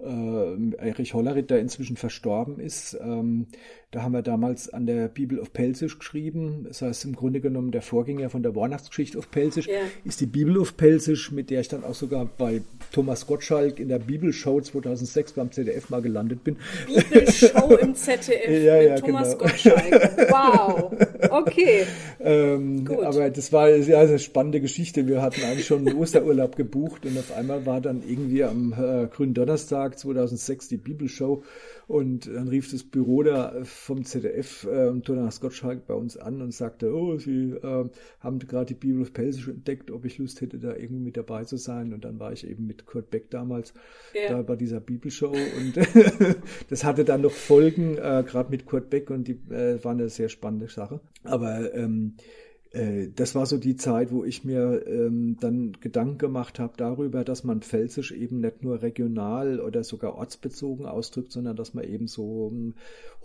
äh, Erich Hollerith, der inzwischen verstorben ist. Ähm, da haben wir damals an der Bibel auf Pelzisch geschrieben. Das heißt, im Grunde genommen der Vorgänger von der Weihnachtsgeschichte auf Pelzisch ja. ist die Bibel auf Pelzisch, mit der ich dann auch sogar bei Thomas Gottschalk in der Bibelshow 2006 beim ZDF mal gelandet bin. Bibelshow im ZDF ja, ja, mit Thomas genau. Gottschalk. Wow. Okay. ähm, Gut. Aber das war ja eine spannende Geschichte. Wir hatten eigentlich schon einen Osterurlaub gebucht und auf einmal war dann irgendwie am äh, grünen Donnerstag 2006 die Bibelshow und dann rief das Büro da vom ZDF äh, und Thomas Gottschalk bei uns an und sagte, oh, Sie äh, haben gerade die Bibel auf Pelsisch entdeckt, ob ich Lust hätte, da irgendwie mit dabei zu sein. Und dann war ich eben mit Kurt Beck damals ja. da bei dieser Bibelshow. Und das hatte dann noch Folgen, äh, gerade mit Kurt Beck und die äh, war eine sehr spannende Sache. Aber ähm, äh, das war so die Zeit, wo ich mir ähm, dann Gedanken gemacht habe darüber, dass man Pfälzisch eben nicht nur regional oder sogar ortsbezogen ausdrückt, sondern dass man eben so ähm,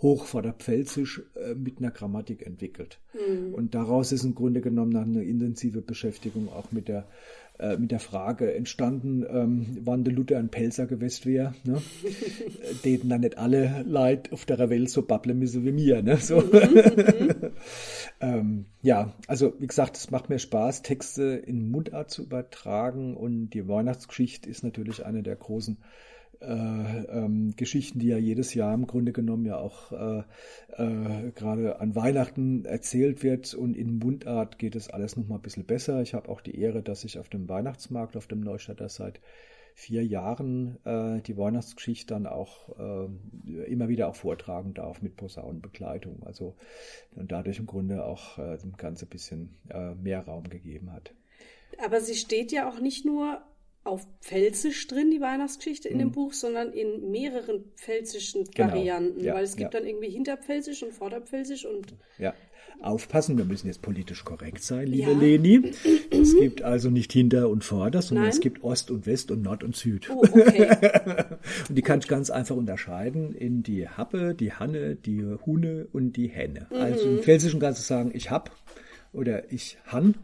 Hochvorderpfälzisch äh, mit einer Grammatik entwickelt. Mhm. Und daraus ist im Grunde genommen dann eine intensive Beschäftigung auch mit der äh, mit der Frage entstanden, ähm, wann der Luther ein Pelzer gewesen wäre, ne? denen dann nicht alle Leute auf der Welt so babbeln müssen wie mir. Ne? So. Mhm, mhm. ähm, ja, also wie gesagt, es macht mir Spaß, Texte in Mundart zu übertragen und die Weihnachtsgeschichte ist natürlich eine der großen äh, ähm, Geschichten, die ja jedes Jahr im Grunde genommen ja auch äh, äh, gerade an Weihnachten erzählt wird und in Mundart geht es alles noch mal ein bisschen besser. Ich habe auch die Ehre, dass ich auf dem Weihnachtsmarkt, auf dem Neustadter seit vier Jahren äh, die Weihnachtsgeschichte dann auch äh, immer wieder auch vortragen darf mit Posaunenbegleitung. Also und dadurch im Grunde auch äh, dem Ganze ein bisschen äh, mehr Raum gegeben hat. Aber sie steht ja auch nicht nur auf Pfälzisch drin, die Weihnachtsgeschichte in mhm. dem Buch, sondern in mehreren pfälzischen genau. Varianten, ja, weil es gibt ja. dann irgendwie Hinterpfälzisch und Vorderpfälzisch und. Ja, aufpassen, wir müssen jetzt politisch korrekt sein, liebe ja. Leni. Es gibt also nicht Hinter und Vorder, sondern Nein? es gibt Ost und West und Nord und Süd. Oh, okay. und die kann ich ganz einfach unterscheiden in die Happe, die Hanne, die Hune und die Henne. Mhm. Also im Pfälzischen kannst du sagen, ich hab oder ich han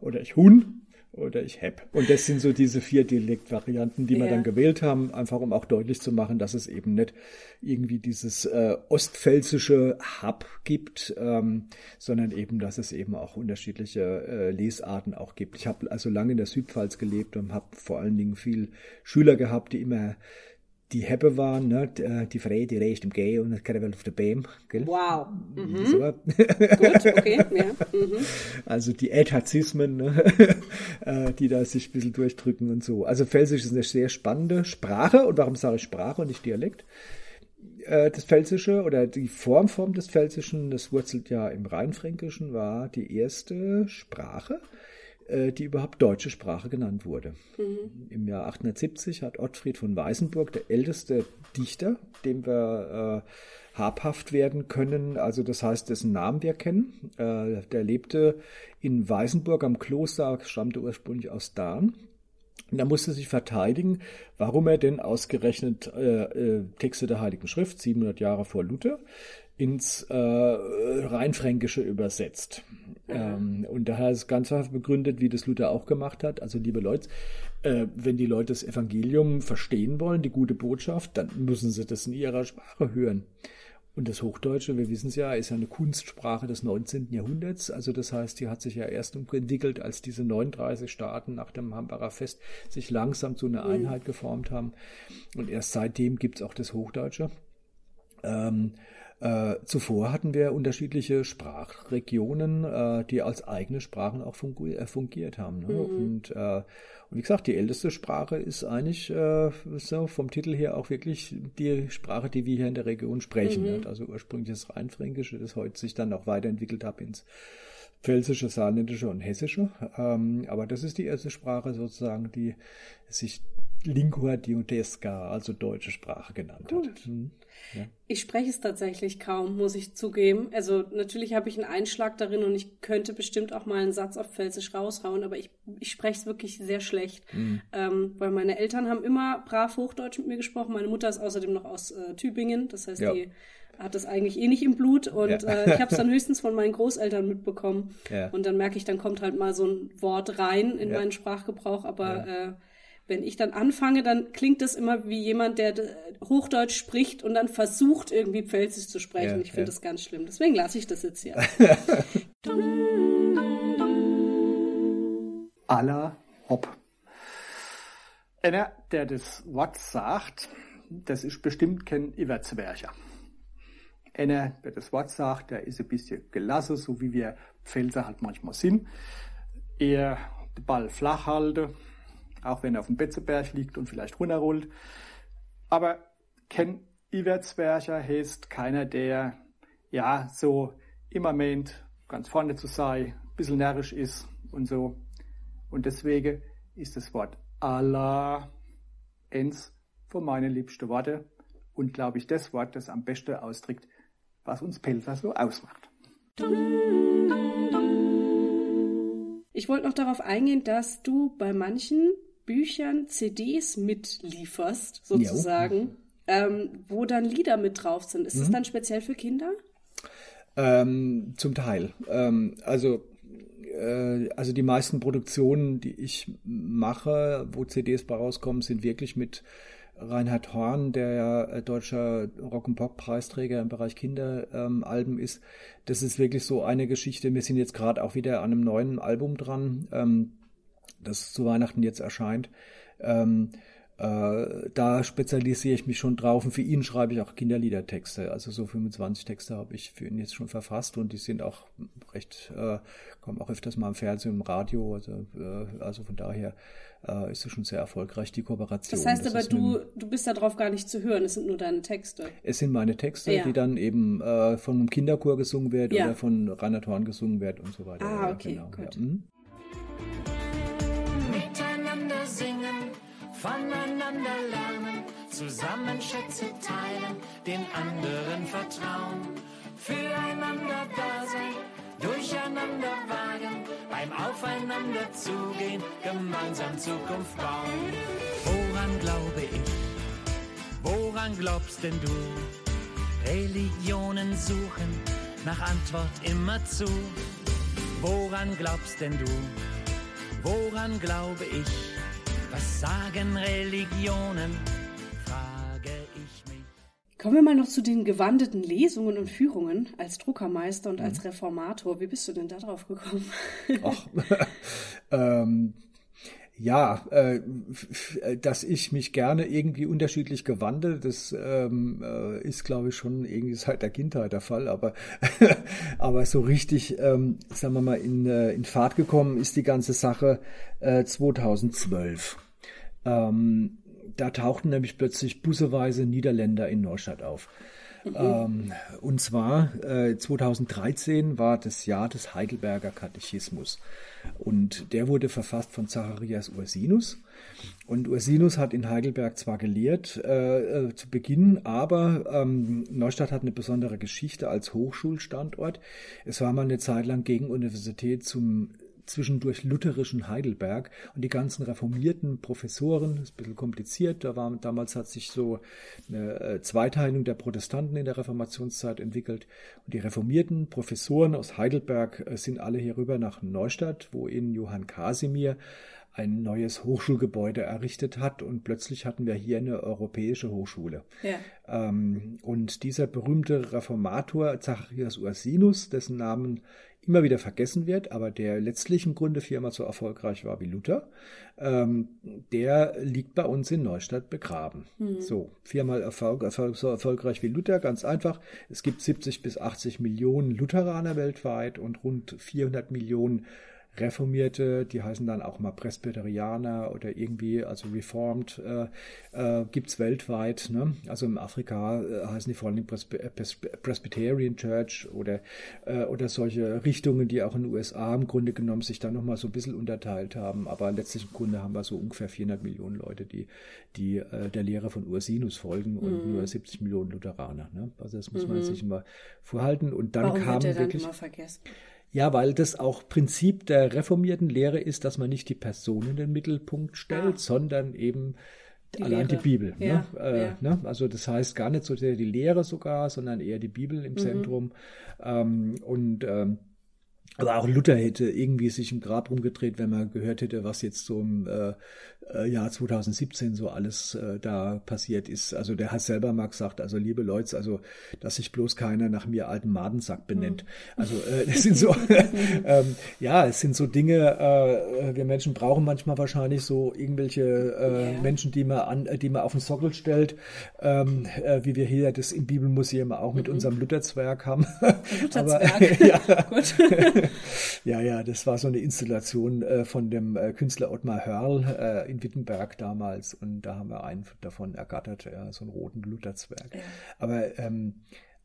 oder ich hun oder ich heb. Und das sind so diese vier Dialektvarianten, die ja. wir dann gewählt haben, einfach um auch deutlich zu machen, dass es eben nicht irgendwie dieses äh, ostpfälzische Hab gibt, ähm, sondern eben, dass es eben auch unterschiedliche äh, Lesarten auch gibt. Ich habe also lange in der Südpfalz gelebt und habe vor allen Dingen viel Schüler gehabt, die immer die Heppe waren, ne? Äh, die Frei, die reist im Gehen und Karneval auf der Bäm. Gell? Wow. Mhm. So. Gut, okay. Ja. Mhm. Also die Ätazismen, ne? Äh, die da sich ein bisschen durchdrücken und so. Also Pfälzisch ist eine sehr spannende Sprache. Und warum sage ich Sprache und nicht Dialekt? Äh, das Pfälzische oder die Formform des Pfälzischen, das wurzelt ja im Rheinfränkischen, war die erste Sprache, die überhaupt deutsche Sprache genannt wurde. Mhm. Im Jahr 1870 hat Ottfried von Weißenburg, der älteste Dichter, dem wir äh, habhaft werden können, also das heißt, dessen Namen wir kennen, äh, der lebte in Weißenburg am Kloster, stammte ursprünglich aus Dahn. Und er musste sich verteidigen, warum er denn ausgerechnet äh, äh, Texte der Heiligen Schrift, 700 Jahre vor Luther, ins äh, Rheinfränkische übersetzt. Ähm, und daher ist ganz einfach begründet, wie das Luther auch gemacht hat. Also, liebe Leute, äh, wenn die Leute das Evangelium verstehen wollen, die gute Botschaft, dann müssen sie das in ihrer Sprache hören. Und das Hochdeutsche, wir wissen es ja, ist ja eine Kunstsprache des 19. Jahrhunderts. Also das heißt, die hat sich ja erst entwickelt, als diese 39 Staaten nach dem Hambacher Fest sich langsam zu einer mhm. Einheit geformt haben. Und erst seitdem gibt es auch das Hochdeutsche. Ähm, äh, zuvor hatten wir unterschiedliche Sprachregionen, äh, die als eigene Sprachen auch fungi äh, fungiert haben. Ne? Mhm. Und, äh, und, wie gesagt, die älteste Sprache ist eigentlich äh, so vom Titel her auch wirklich die Sprache, die wir hier in der Region sprechen. Mhm. Ne? Also ursprünglich das Rheinfränkische, das heute sich dann auch weiterentwickelt hat ins Pfälzische, Saarländische und Hessische. Ähm, aber das ist die erste Sprache sozusagen, die sich Lingua Diodesca, also deutsche Sprache genannt Gut. hat. Hm. Ja. Ich spreche es tatsächlich kaum, muss ich zugeben. Also natürlich habe ich einen Einschlag darin und ich könnte bestimmt auch mal einen Satz auf Pfälzisch raushauen, aber ich, ich spreche es wirklich sehr schlecht. Mhm. Ähm, weil meine Eltern haben immer brav Hochdeutsch mit mir gesprochen. Meine Mutter ist außerdem noch aus äh, Tübingen, das heißt, ja. die hat das eigentlich eh nicht im Blut und ja. äh, ich habe es dann höchstens von meinen Großeltern mitbekommen. Ja. Und dann merke ich, dann kommt halt mal so ein Wort rein in meinen Sprachgebrauch, aber äh, wenn ich dann anfange, dann klingt das immer wie jemand, der Hochdeutsch spricht und dann versucht, irgendwie Pfälzisch zu sprechen. Ja, ich finde ja. das ganz schlimm. Deswegen lasse ich das jetzt hier. Aller Hopp. Einer, der das Wort sagt, das ist bestimmt kein Iwerzwercher. Einer, der das Wort sagt, der ist ein bisschen gelassen, so wie wir Pfälzer halt manchmal sind. Er den Ball flach halte, auch wenn er auf dem Betzeberg liegt und vielleicht runterrollt. Aber Ken Iwertswercher heißt keiner, der ja so immer meint, ganz vorne zu sein, ein bisschen närrisch ist und so. Und deswegen ist das Wort Allah eins von meinen liebsten Worte und glaube ich das Wort, das am besten ausdrückt, was uns Pelzer so ausmacht. Ich wollte noch darauf eingehen, dass du bei manchen Büchern CDs mitlieferst, sozusagen, ähm, wo dann Lieder mit drauf sind. Ist mhm. das dann speziell für Kinder? Ähm, zum Teil. Ähm, also äh, also die meisten Produktionen, die ich mache, wo CDs bei rauskommen, sind wirklich mit Reinhard Horn, der ja äh, deutscher Rock'n'Pop-Preisträger im Bereich Kinderalben ähm, ist. Das ist wirklich so eine Geschichte. Wir sind jetzt gerade auch wieder an einem neuen Album dran. Ähm, das zu Weihnachten jetzt erscheint. Ähm, äh, da spezialisiere ich mich schon drauf und für ihn schreibe ich auch Kinderliedertexte. Also so 25 Texte habe ich für ihn jetzt schon verfasst und die sind auch recht, äh, kommen auch öfters mal im Fernsehen, im Radio. Also, äh, also von daher äh, ist es schon sehr erfolgreich, die Kooperation. Das heißt das aber, du, du bist darauf gar nicht zu hören, es sind nur deine Texte. Es sind meine Texte, ja. die dann eben äh, von einem Kinderchor gesungen werden ja. oder von Reinhard Horn gesungen werden und so weiter. Ah, okay, genau. gut. Ja. Mhm. voneinander lernen, zusammen Schätze teilen, den anderen vertrauen, füreinander da sein, durcheinander wagen, beim Aufeinander zugehen, gemeinsam Zukunft bauen. Woran glaube ich? Woran glaubst denn du? Religionen suchen nach Antwort immer zu. Woran glaubst denn du? Woran glaube ich? Was sagen Religionen? Frage ich mich. Kommen wir mal noch zu den gewandeten Lesungen und Führungen als Druckermeister und als mhm. Reformator. Wie bist du denn da drauf gekommen? Ach, ähm, ja, äh, dass ich mich gerne irgendwie unterschiedlich gewandelt, das ähm, äh, ist, glaube ich, schon irgendwie seit der Kindheit der Fall. Aber, aber so richtig, ähm, sagen wir mal, in, äh, in Fahrt gekommen ist die ganze Sache äh, 2012. Ähm, da tauchten nämlich plötzlich busseweise Niederländer in Neustadt auf. Mhm. Ähm, und zwar äh, 2013 war das Jahr des Heidelberger Katechismus. Und der wurde verfasst von Zacharias Ursinus. Und Ursinus hat in Heidelberg zwar gelehrt äh, äh, zu Beginn, aber ähm, Neustadt hat eine besondere Geschichte als Hochschulstandort. Es war mal eine Zeit lang gegen Universität zum zwischendurch lutherischen Heidelberg und die ganzen reformierten Professoren, ist ein bisschen kompliziert, da war, damals hat sich so eine äh, Zweiteilung der Protestanten in der Reformationszeit entwickelt und die reformierten Professoren aus Heidelberg äh, sind alle hier rüber nach Neustadt, wo in Johann Casimir ein neues Hochschulgebäude errichtet hat und plötzlich hatten wir hier eine europäische Hochschule. Ja. Ähm, und dieser berühmte Reformator Zacharias Ursinus, dessen Namen immer wieder vergessen wird, aber der letztlich im Grunde viermal so erfolgreich war wie Luther, ähm, der liegt bei uns in Neustadt begraben. Mhm. So, viermal Erfolg, Erfolg, so erfolgreich wie Luther, ganz einfach. Es gibt 70 bis 80 Millionen Lutheraner weltweit und rund 400 Millionen Reformierte, die heißen dann auch mal Presbyterianer oder irgendwie, also Reformed, äh, äh, gibt weltweit. Ne? Also in Afrika äh, heißen die vor allem äh, Presbyterian Church oder, äh, oder solche Richtungen, die auch in den USA im Grunde genommen sich dann nochmal so ein bisschen unterteilt haben. Aber letztlich im Grunde haben wir so ungefähr 400 Millionen Leute, die, die äh, der Lehre von Ursinus folgen und mhm. nur 70 Millionen Lutheraner. Ne? Also das muss man mhm. sich immer vorhalten. Und dann Warum kam wird der dann wirklich. immer vergessen? Ja, weil das auch Prinzip der reformierten Lehre ist, dass man nicht die Person in den Mittelpunkt stellt, ah. sondern eben die allein Lehre. die Bibel. Ja, ne? Äh, ja. Ne? Also das heißt gar nicht so sehr die Lehre sogar, sondern eher die Bibel im mhm. Zentrum. Ähm, und ähm, aber auch Luther hätte irgendwie sich im Grab rumgedreht, wenn man gehört hätte, was jetzt so im äh, äh, Jahr 2017 so alles äh, da passiert ist. Also der hat selber mal gesagt, also liebe Leute, also dass sich bloß keiner nach mir alten Madensack benennt. Mhm. Also äh, das sind so, ähm, ja, es sind so Dinge, äh, wir Menschen brauchen manchmal wahrscheinlich so irgendwelche äh, yeah. Menschen, die man an, die man auf den Sockel stellt, ähm, äh, wie wir hier das im Bibelmuseum auch mit mhm. unserem Lutherzwerg haben. Lutherzwerg. ja, Gut. Ja, ja, das war so eine Installation äh, von dem äh, Künstler Ottmar Hörl äh, in Wittenberg damals und da haben wir einen davon ergattert, ja, so einen roten Lutherzwerg. Aber ähm,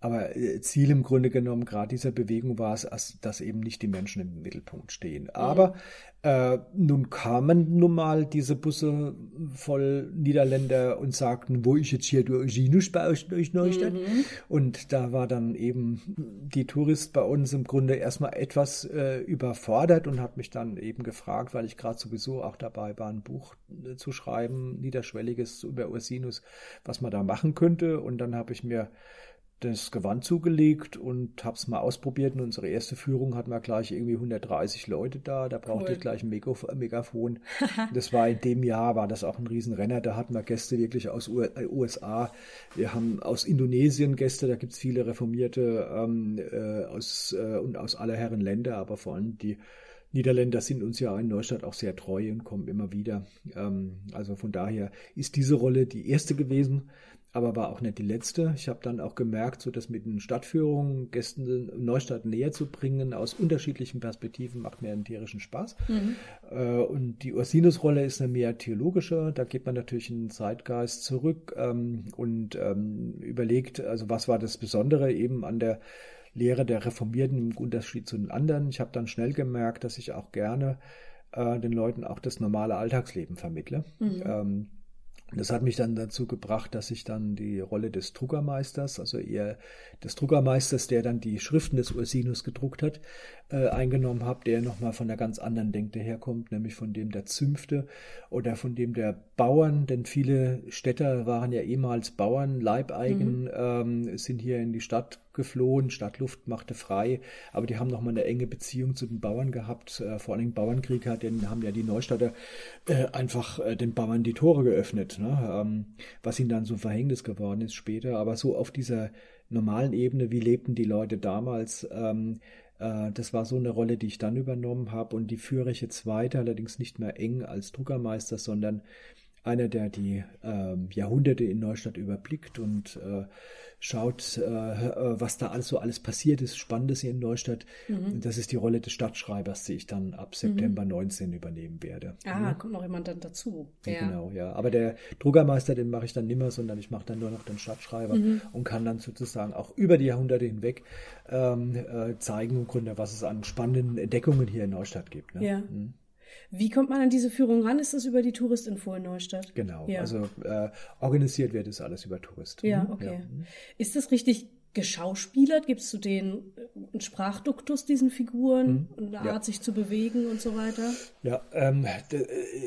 aber äh, Ziel im Grunde genommen gerade dieser Bewegung war es, dass eben nicht die Menschen im Mittelpunkt stehen. Aber äh, nun kamen nun mal diese Busse voll Niederländer und sagten, wo ich jetzt hier durch Sinus bei euch durch Neustadt. Mhm. Und da war dann eben die Tourist bei uns im Grunde erstmal etwas äh, überfordert und hat mich dann eben gefragt, weil ich gerade sowieso auch dabei war, ein Buch äh, zu schreiben, niederschwelliges über Ursinus, was man da machen könnte. Und dann habe ich mir das Gewand zugelegt und habe es mal ausprobiert. Und unsere erste Führung hatten wir gleich irgendwie 130 Leute da. Da brauchte cool. ich gleich ein Megafon. das war in dem Jahr, war das auch ein Riesenrenner. Da hatten wir Gäste wirklich aus USA. Äh, wir haben aus Indonesien Gäste, da gibt es viele Reformierte ähm, äh, aus, äh, und aus aller Herren Länder, aber vor allem die Niederländer sind uns ja in Neustadt auch sehr treu und kommen immer wieder. Ähm, also von daher ist diese Rolle die erste gewesen aber war auch nicht die letzte. Ich habe dann auch gemerkt, so dass mit den Stadtführungen Gästen Neustadt näher zu bringen aus unterschiedlichen Perspektiven macht mir einen tierischen Spaß. Mhm. Äh, und die Ursinus-Rolle ist eine mehr theologische. Da geht man natürlich in den Zeitgeist zurück ähm, und ähm, überlegt, also was war das Besondere eben an der Lehre der Reformierten im Unterschied zu den anderen. Ich habe dann schnell gemerkt, dass ich auch gerne äh, den Leuten auch das normale Alltagsleben vermittle. Mhm. Ähm, das hat mich dann dazu gebracht, dass ich dann die Rolle des Druckermeisters, also eher des Druckermeisters, der dann die Schriften des Ursinus gedruckt hat, äh, eingenommen habe, der nochmal von einer ganz anderen Denkte herkommt, nämlich von dem der Zünfte oder von dem der Bauern, denn viele Städter waren ja ehemals Bauern, Leibeigen, mhm. ähm, sind hier in die Stadt geflohen, Stadtluft machte frei, aber die haben nochmal eine enge Beziehung zu den Bauern gehabt, äh, vor allem Bauernkrieg hat, denn haben ja die Neustadter äh, einfach äh, den Bauern die Tore geöffnet, ne? ähm, was ihnen dann so Verhängnis geworden ist später, aber so auf dieser normalen Ebene, wie lebten die Leute damals, ähm, äh, das war so eine Rolle, die ich dann übernommen habe. Und die führe ich jetzt weiter, allerdings nicht mehr eng als Druckermeister, sondern einer, der die äh, Jahrhunderte in Neustadt überblickt und äh, schaut, äh, äh, was da alles so alles passiert ist, Spannendes hier in Neustadt. Mhm. Das ist die Rolle des Stadtschreibers, die ich dann ab September mhm. 19 übernehmen werde. Ah, ja. kommt noch jemand dann dazu. Ja. Genau, ja. Aber der Druckermeister, den mache ich dann nimmer, sondern ich mache dann nur noch den Stadtschreiber mhm. und kann dann sozusagen auch über die Jahrhunderte hinweg ähm, äh, zeigen im Grunde, was es an spannenden Entdeckungen hier in Neustadt gibt. Ne? Ja. Mhm. Wie kommt man an diese Führung ran? Ist das über die Touristinfo in Neustadt? Genau, ja. also äh, organisiert wird es alles über Tourist. Ja, okay. Ja. Mhm. Ist das richtig geschauspielert? Gibt es zu denen einen Sprachduktus, diesen Figuren, hm, eine Art, ja. sich zu bewegen und so weiter? Ja, ähm,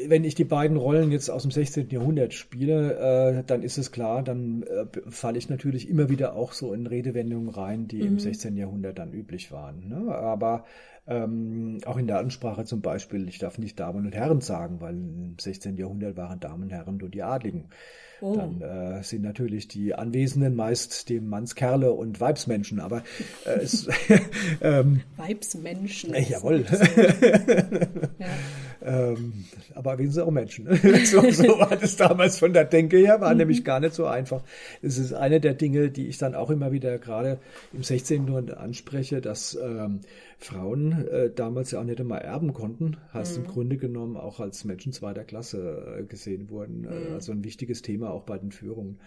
wenn ich die beiden Rollen jetzt aus dem 16. Jahrhundert spiele, äh, dann ist es klar, dann äh, falle ich natürlich immer wieder auch so in Redewendungen rein, die mhm. im 16. Jahrhundert dann üblich waren. Ne? Aber ähm, auch in der Ansprache zum Beispiel, ich darf nicht Damen und Herren sagen, weil im 16. Jahrhundert waren Damen und Herren nur die Adligen. Oh. Dann äh, sind natürlich die Anwesenden meist die Mannskerle und Weibsmenschen, aber äh, es, ähm, Weibsmenschen. Äh, jawohl. ja. Ähm, aber wir sind auch Menschen. so, so war das damals von der Denke her, war mhm. nämlich gar nicht so einfach. Es ist eine der Dinge, die ich dann auch immer wieder gerade im 16. Jahrhundert anspreche, dass ähm, Frauen äh, damals ja auch nicht immer erben konnten, heißt mhm. im Grunde genommen auch als Menschen zweiter Klasse äh, gesehen wurden. Äh, mhm. Also ein wichtiges Thema auch bei den Führungen.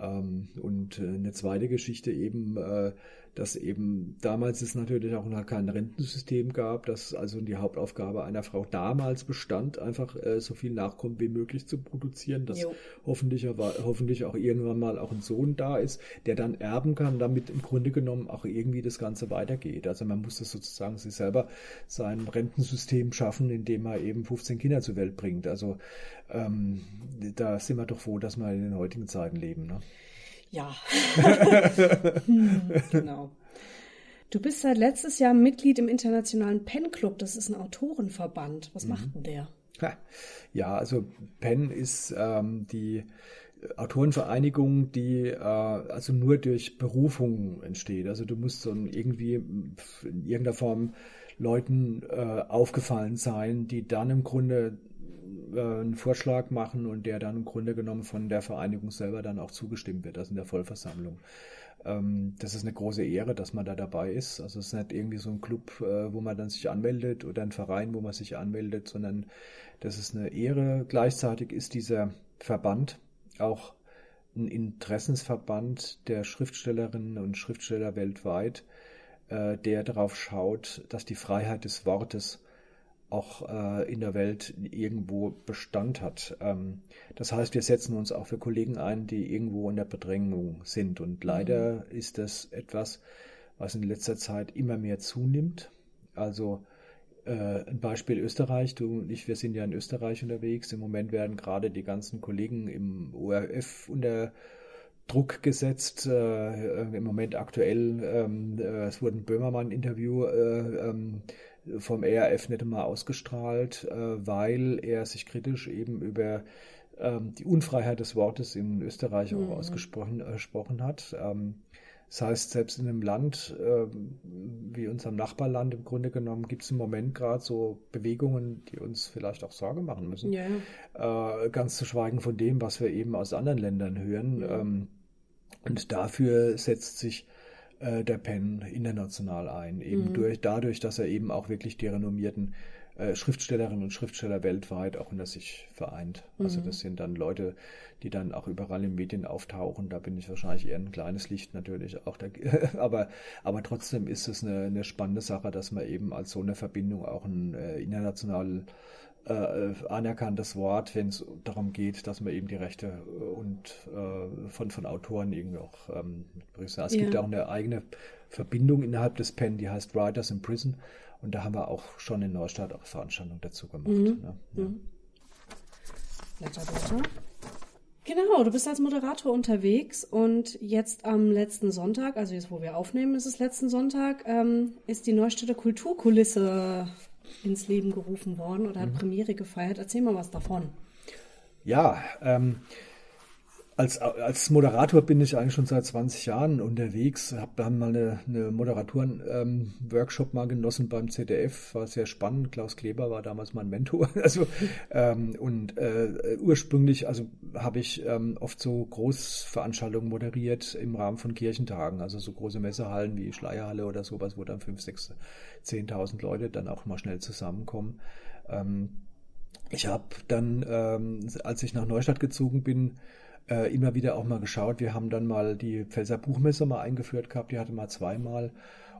Ähm, und äh, eine zweite Geschichte eben, äh, dass eben damals es natürlich auch noch kein Rentensystem gab, dass also die Hauptaufgabe einer Frau damals bestand, einfach äh, so viel Nachkommen wie möglich zu produzieren, dass hoffentlich, hoffentlich auch irgendwann mal auch ein Sohn da ist, der dann erben kann, damit im Grunde genommen auch irgendwie das Ganze weitergeht. Also man muss das sozusagen sich selber sein Rentensystem schaffen, indem man eben 15 Kinder zur Welt bringt. Also ähm, da sind wir doch froh, dass wir in den heutigen Zeiten leben. Ne? Ja. hm, genau. Du bist seit letztes Jahr Mitglied im Internationalen Pen Club. Das ist ein Autorenverband. Was mhm. macht denn der? Ja, also Pen ist ähm, die Autorenvereinigung, die äh, also nur durch Berufung entsteht. Also du musst so irgendwie in irgendeiner Form Leuten äh, aufgefallen sein, die dann im Grunde äh, einen Vorschlag machen und der dann im Grunde genommen von der Vereinigung selber dann auch zugestimmt wird, also in der Vollversammlung. Ähm, das ist eine große Ehre, dass man da dabei ist. Also es ist nicht irgendwie so ein Club, äh, wo man dann sich anmeldet oder ein Verein, wo man sich anmeldet, sondern das ist eine Ehre. Gleichzeitig ist dieser Verband auch ein Interessensverband der Schriftstellerinnen und Schriftsteller weltweit, äh, der darauf schaut, dass die Freiheit des Wortes auch äh, in der Welt irgendwo Bestand hat. Ähm, das heißt, wir setzen uns auch für Kollegen ein, die irgendwo in der Bedrängung sind. Und leider mhm. ist das etwas, was in letzter Zeit immer mehr zunimmt. Also äh, ein Beispiel Österreich, du und ich, wir sind ja in Österreich unterwegs. Im Moment werden gerade die ganzen Kollegen im ORF unter Druck gesetzt. Äh, Im Moment aktuell, ähm, äh, es wurde ein Böhmermann-Interview äh, ähm, vom ERF nicht einmal ausgestrahlt, äh, weil er sich kritisch eben über ähm, die Unfreiheit des Wortes in Österreich auch mhm. ausgesprochen hat. Ähm, das heißt, selbst in einem Land äh, wie unserem Nachbarland im Grunde genommen gibt es im Moment gerade so Bewegungen, die uns vielleicht auch Sorge machen müssen. Ja. Äh, ganz zu schweigen von dem, was wir eben aus anderen Ländern hören. Mhm. Ähm, und dafür setzt sich äh, der Penn international ein, eben mhm. durch, dadurch, dass er eben auch wirklich die renommierten äh, Schriftstellerinnen und Schriftsteller weltweit auch unter sich vereint. Also mhm. Also das sind dann Leute, die dann auch überall in Medien auftauchen. Da bin ich wahrscheinlich eher ein kleines Licht natürlich auch. Da, aber, aber trotzdem ist es eine, eine spannende Sache, dass man eben als so eine Verbindung auch ein äh, international äh, anerkanntes Wort, wenn es darum geht, dass man eben die Rechte äh, und äh, von, von Autoren irgendwie auch ähm, Es ja. gibt auch eine eigene Verbindung innerhalb des PEN, die heißt Writers in Prison. Und da haben wir auch schon in Neustadt auch Veranstaltungen dazu gemacht. Mhm. Ne? Ja. Mhm. Blätter, Blätter. Genau, du bist als Moderator unterwegs und jetzt am letzten Sonntag, also jetzt wo wir aufnehmen, ist es letzten Sonntag, ähm, ist die Neustädter Kulturkulisse ins Leben gerufen worden oder hat mhm. Premiere gefeiert. Erzähl mal was davon. Ja, ähm, als, als Moderator bin ich eigentlich schon seit 20 Jahren unterwegs. Hab dann mal eine, eine Moderatoren-Workshop ähm, mal genossen beim ZDF. War sehr spannend. Klaus Kleber war damals mein Mentor. Also, ähm, und äh, ursprünglich, also habe ich ähm, oft so Großveranstaltungen moderiert im Rahmen von Kirchentagen. Also so große Messehallen wie Schleierhalle oder sowas, wo dann 5, 6, 10.000 Leute dann auch mal schnell zusammenkommen. Ähm, ich habe dann, ähm, als ich nach Neustadt gezogen bin, äh, immer wieder auch mal geschaut. Wir haben dann mal die Pfälzer Buchmesse mal eingeführt gehabt, die hatte mal zweimal.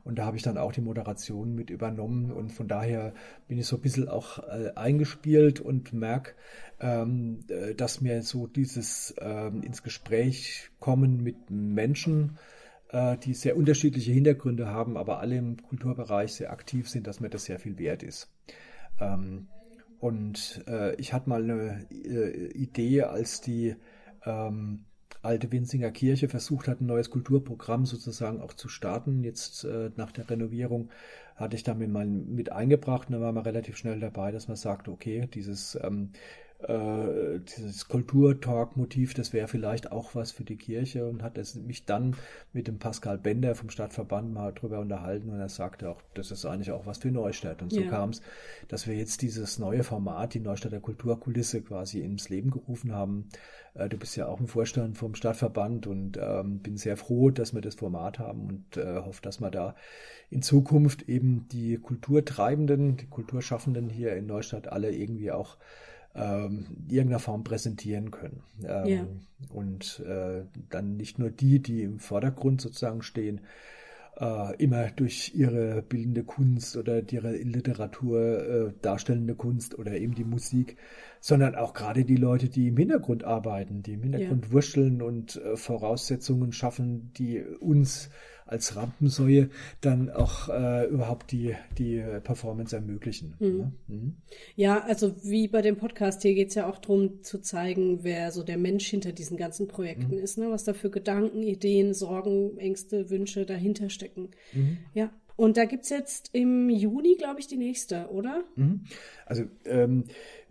Und da habe ich dann auch die Moderation mit übernommen. Und von daher bin ich so ein bisschen auch äh, eingespielt und merke, ähm, äh, dass mir so dieses ähm, ins Gespräch kommen mit Menschen, äh, die sehr unterschiedliche Hintergründe haben, aber alle im Kulturbereich sehr aktiv sind, dass mir das sehr viel wert ist. Ähm, und äh, ich hatte mal eine äh, Idee, als die ähm, alte Winzinger Kirche versucht hat, ein neues Kulturprogramm sozusagen auch zu starten. Jetzt äh, nach der Renovierung hatte ich damit mal mit eingebracht und dann war man relativ schnell dabei, dass man sagt, okay, dieses ähm, äh, dieses Kulturtalk-Motiv, das wäre vielleicht auch was für die Kirche und hat es mich dann mit dem Pascal Bender vom Stadtverband mal drüber unterhalten und er sagte auch, das ist eigentlich auch was für Neustadt. Und so ja. kam es, dass wir jetzt dieses neue Format, die Neustädter Kulturkulisse quasi ins Leben gerufen haben. Äh, du bist ja auch im Vorstand vom Stadtverband und ähm, bin sehr froh, dass wir das Format haben und äh, hoffe, dass wir da in Zukunft eben die Kulturtreibenden, die Kulturschaffenden hier in Neustadt alle irgendwie auch ähm, in irgendeiner Form präsentieren können. Ähm, ja. Und äh, dann nicht nur die, die im Vordergrund sozusagen stehen, äh, immer durch ihre bildende Kunst oder ihre Literatur äh, darstellende Kunst oder eben die Musik, sondern auch gerade die Leute, die im Hintergrund arbeiten, die im Hintergrund ja. wursteln und äh, Voraussetzungen schaffen, die uns als Rampensäue dann auch äh, überhaupt die, die Performance ermöglichen. Mhm. Ne? Mhm. Ja, also wie bei dem Podcast hier geht es ja auch darum zu zeigen, wer so der Mensch hinter diesen ganzen Projekten mhm. ist, ne? was da für Gedanken, Ideen, Sorgen, Ängste, Wünsche dahinter stecken. Mhm. Ja. Und da gibt es jetzt im Juni, glaube ich, die nächste, oder? Mhm. Also ähm,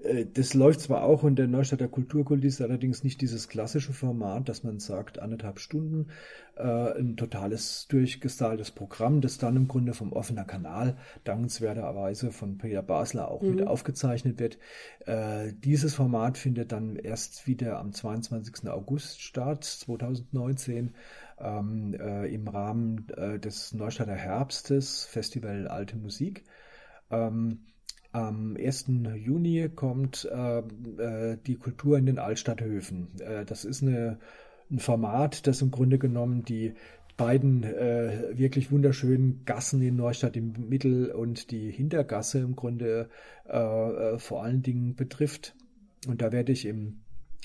äh, das läuft zwar auch in der Neustadter Kulturkulisse, allerdings nicht dieses klassische Format, dass man sagt, anderthalb Stunden, äh, ein totales durchgestyltes Programm, das dann im Grunde vom offener Kanal dankenswerterweise von Peter Basler auch mhm. mit aufgezeichnet wird. Äh, dieses Format findet dann erst wieder am 22. August statt, 2019. Ähm, äh, im Rahmen äh, des Neustadter Herbstes, Festival Alte Musik. Ähm, am 1. Juni kommt äh, äh, die Kultur in den Altstadthöfen. Äh, das ist eine, ein Format, das im Grunde genommen die beiden äh, wirklich wunderschönen Gassen in Neustadt im Mittel und die Hintergasse im Grunde äh, äh, vor allen Dingen betrifft. Und da werde ich im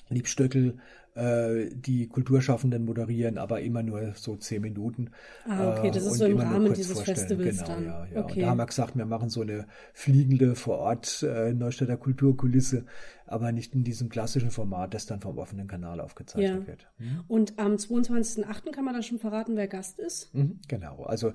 Liebstöckel äh, die Kulturschaffenden moderieren, aber immer nur so zehn Minuten. Ah, okay, das ist so im Rahmen dieses Festivals genau, dann. Ja, ja. Okay. Und da haben wir gesagt, wir machen so eine fliegende vor Ort äh, Neustädter Kulturkulisse aber nicht in diesem klassischen Format, das dann vom offenen Kanal aufgezeichnet ja. wird. Mhm. Und am 22.08. kann man da schon verraten, wer Gast ist? Mhm, genau, also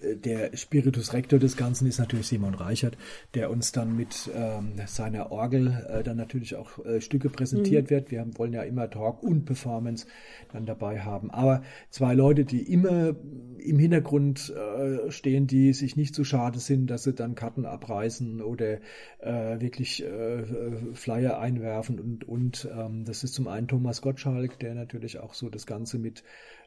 äh, der Spiritus Rector des Ganzen ist natürlich Simon Reichert, der uns dann mit ähm, seiner Orgel äh, dann natürlich auch äh, Stücke präsentiert mhm. wird. Wir haben, wollen ja immer Talk und Performance dann dabei haben. Aber zwei Leute, die immer im Hintergrund äh, stehen, die sich nicht so schade sind, dass sie dann Karten abreißen oder äh, wirklich äh, Flyer einwerfen und, und ähm, das ist zum einen Thomas Gottschalk, der natürlich auch so das Ganze mit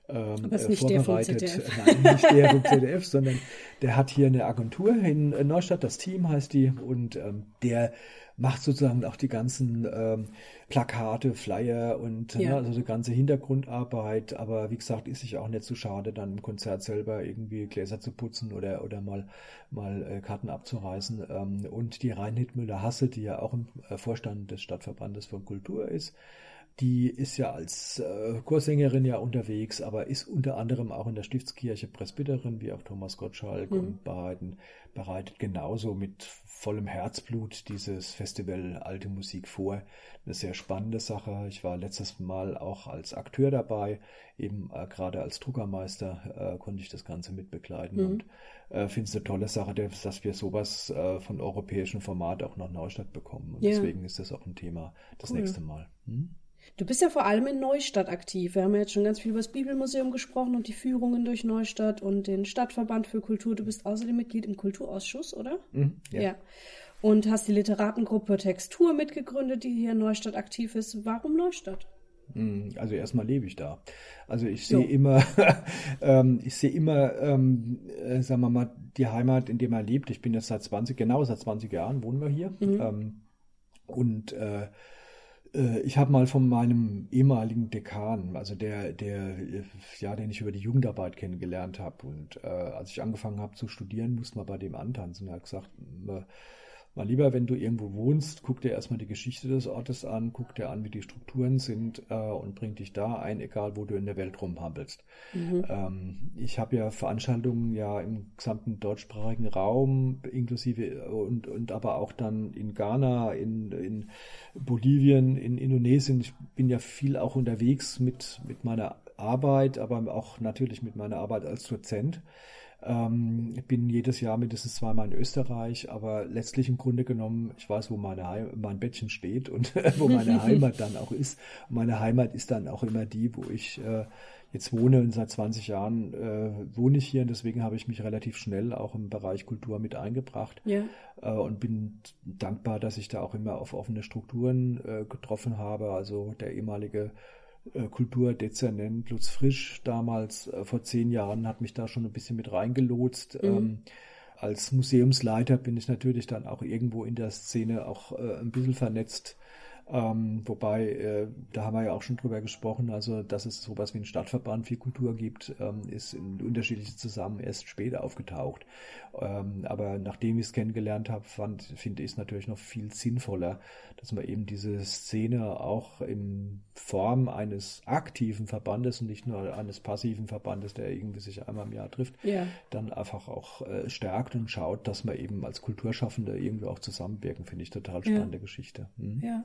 ähm, äh, vorbereitet. Nein, nicht der vom ZDF, sondern der hat hier eine Agentur in Neustadt, das Team heißt die, und ähm, der macht sozusagen auch die ganzen ähm, Plakate, Flyer und ne, ja. ne, also die ganze Hintergrundarbeit. Aber wie gesagt, ist sich auch nicht so schade, dann im Konzert selber irgendwie Gläser zu putzen oder, oder mal, mal äh, Karten abzureißen. Ähm, und die Reinhard Müller-Hasse, die ja auch im äh, Vorstand des Stadtverbandes von Kultur ist, die ist ja als äh, Chorsängerin ja unterwegs, aber ist unter anderem auch in der Stiftskirche Presbyterin, wie auch Thomas Gottschalk mhm. und bereiten, bereitet genauso mit vollem Herzblut dieses Festival Alte Musik vor. Eine sehr spannende Sache. Ich war letztes Mal auch als Akteur dabei, eben äh, gerade als Druckermeister äh, konnte ich das Ganze mitbegleiten mhm. und äh, finde es eine tolle Sache, dass wir sowas äh, von europäischem Format auch nach Neustadt bekommen. Und ja. deswegen ist das auch ein Thema das cool. nächste Mal. Hm? Du bist ja vor allem in Neustadt aktiv. Wir haben ja jetzt schon ganz viel über das Bibelmuseum gesprochen und die Führungen durch Neustadt und den Stadtverband für Kultur. Du bist außerdem Mitglied im Kulturausschuss, oder? Mhm, ja. ja. Und hast die Literatengruppe Textur mitgegründet, die hier in Neustadt aktiv ist. Warum Neustadt? Mhm, also erstmal lebe ich da. Also ich sehe immer, ähm, ich sehe immer, ähm, äh, sagen wir mal, die Heimat, in der man lebt. Ich bin jetzt seit 20, genau seit 20 Jahren wohnen wir hier. Mhm. Ähm, und äh, ich habe mal von meinem ehemaligen Dekan, also der, der, ja, den ich über die Jugendarbeit kennengelernt habe. Und äh, als ich angefangen habe zu studieren, musste man bei dem antanzen. Er hat gesagt, Mal lieber, wenn du irgendwo wohnst, guck dir erstmal die Geschichte des Ortes an, guck dir an, wie die Strukturen sind äh, und bring dich da ein, egal wo du in der Welt rumhampelst. Mhm. Ähm, ich habe ja Veranstaltungen ja im gesamten deutschsprachigen Raum, inklusive und, und aber auch dann in Ghana, in, in Bolivien, in Indonesien. Ich bin ja viel auch unterwegs mit, mit meiner Arbeit, aber auch natürlich mit meiner Arbeit als Dozent. Ähm, ich bin jedes Jahr mindestens zweimal in Österreich, aber letztlich im Grunde genommen, ich weiß, wo meine Heim mein Bettchen steht und wo meine Heimat dann auch ist. Und meine Heimat ist dann auch immer die, wo ich äh, jetzt wohne und seit 20 Jahren äh, wohne ich hier und deswegen habe ich mich relativ schnell auch im Bereich Kultur mit eingebracht ja. äh, und bin dankbar, dass ich da auch immer auf offene Strukturen äh, getroffen habe. Also der ehemalige Kulturdezernent Lutz Frisch damals äh, vor zehn Jahren hat mich da schon ein bisschen mit reingelotst. Mhm. Ähm, als Museumsleiter bin ich natürlich dann auch irgendwo in der Szene auch äh, ein bisschen vernetzt ähm, wobei, äh, da haben wir ja auch schon drüber gesprochen, also dass es sowas wie einen Stadtverband für Kultur gibt, ähm, ist in unterschiedlichen Zusammen erst später aufgetaucht. Ähm, aber nachdem ich es kennengelernt habe, fand, finde ich es natürlich noch viel sinnvoller, dass man eben diese Szene auch in Form eines aktiven Verbandes und nicht nur eines passiven Verbandes, der irgendwie sich einmal im Jahr trifft, ja. dann einfach auch äh, stärkt und schaut, dass man eben als Kulturschaffende irgendwie auch zusammenwirken, finde ich total spannende ja. Geschichte. Mhm. Ja.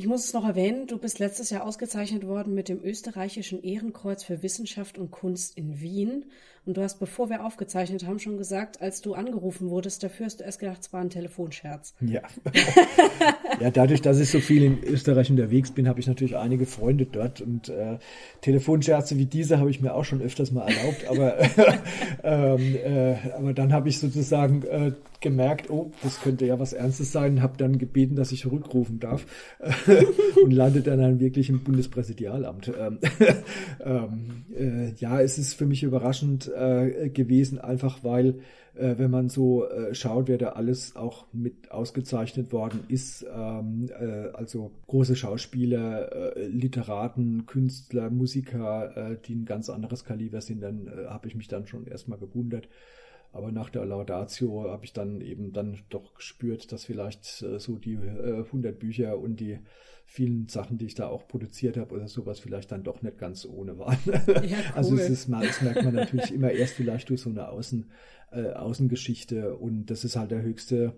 Ich muss es noch erwähnen, du bist letztes Jahr ausgezeichnet worden mit dem österreichischen Ehrenkreuz für Wissenschaft und Kunst in Wien. Und du hast, bevor wir aufgezeichnet haben, schon gesagt, als du angerufen wurdest, dafür hast du erst gedacht, es war ein Telefonscherz. Ja. ja, dadurch, dass ich so viel in Österreich unterwegs bin, habe ich natürlich einige Freunde dort und äh, Telefonscherze wie diese habe ich mir auch schon öfters mal erlaubt, aber, ähm, äh, aber dann habe ich sozusagen äh, gemerkt, oh, das könnte ja was Ernstes sein, habe dann gebeten, dass ich rückrufen darf und landet dann, dann wirklich im Bundespräsidialamt. Ähm, ähm, äh, ja, es ist für mich überraschend äh, gewesen, einfach weil, äh, wenn man so äh, schaut, wer da alles auch mit ausgezeichnet worden ist, ähm, äh, also große Schauspieler, äh, Literaten, Künstler, Musiker, äh, die ein ganz anderes Kaliber sind, dann habe ich mich dann schon erstmal gewundert. Aber nach der Laudatio habe ich dann eben dann doch gespürt, dass vielleicht so die äh, 100 Bücher und die vielen Sachen, die ich da auch produziert habe oder sowas, vielleicht dann doch nicht ganz ohne waren. Ja, cool. Also es ist mal, das merkt man natürlich immer erst vielleicht durch so eine Außen, äh, Außengeschichte und das ist halt der höchste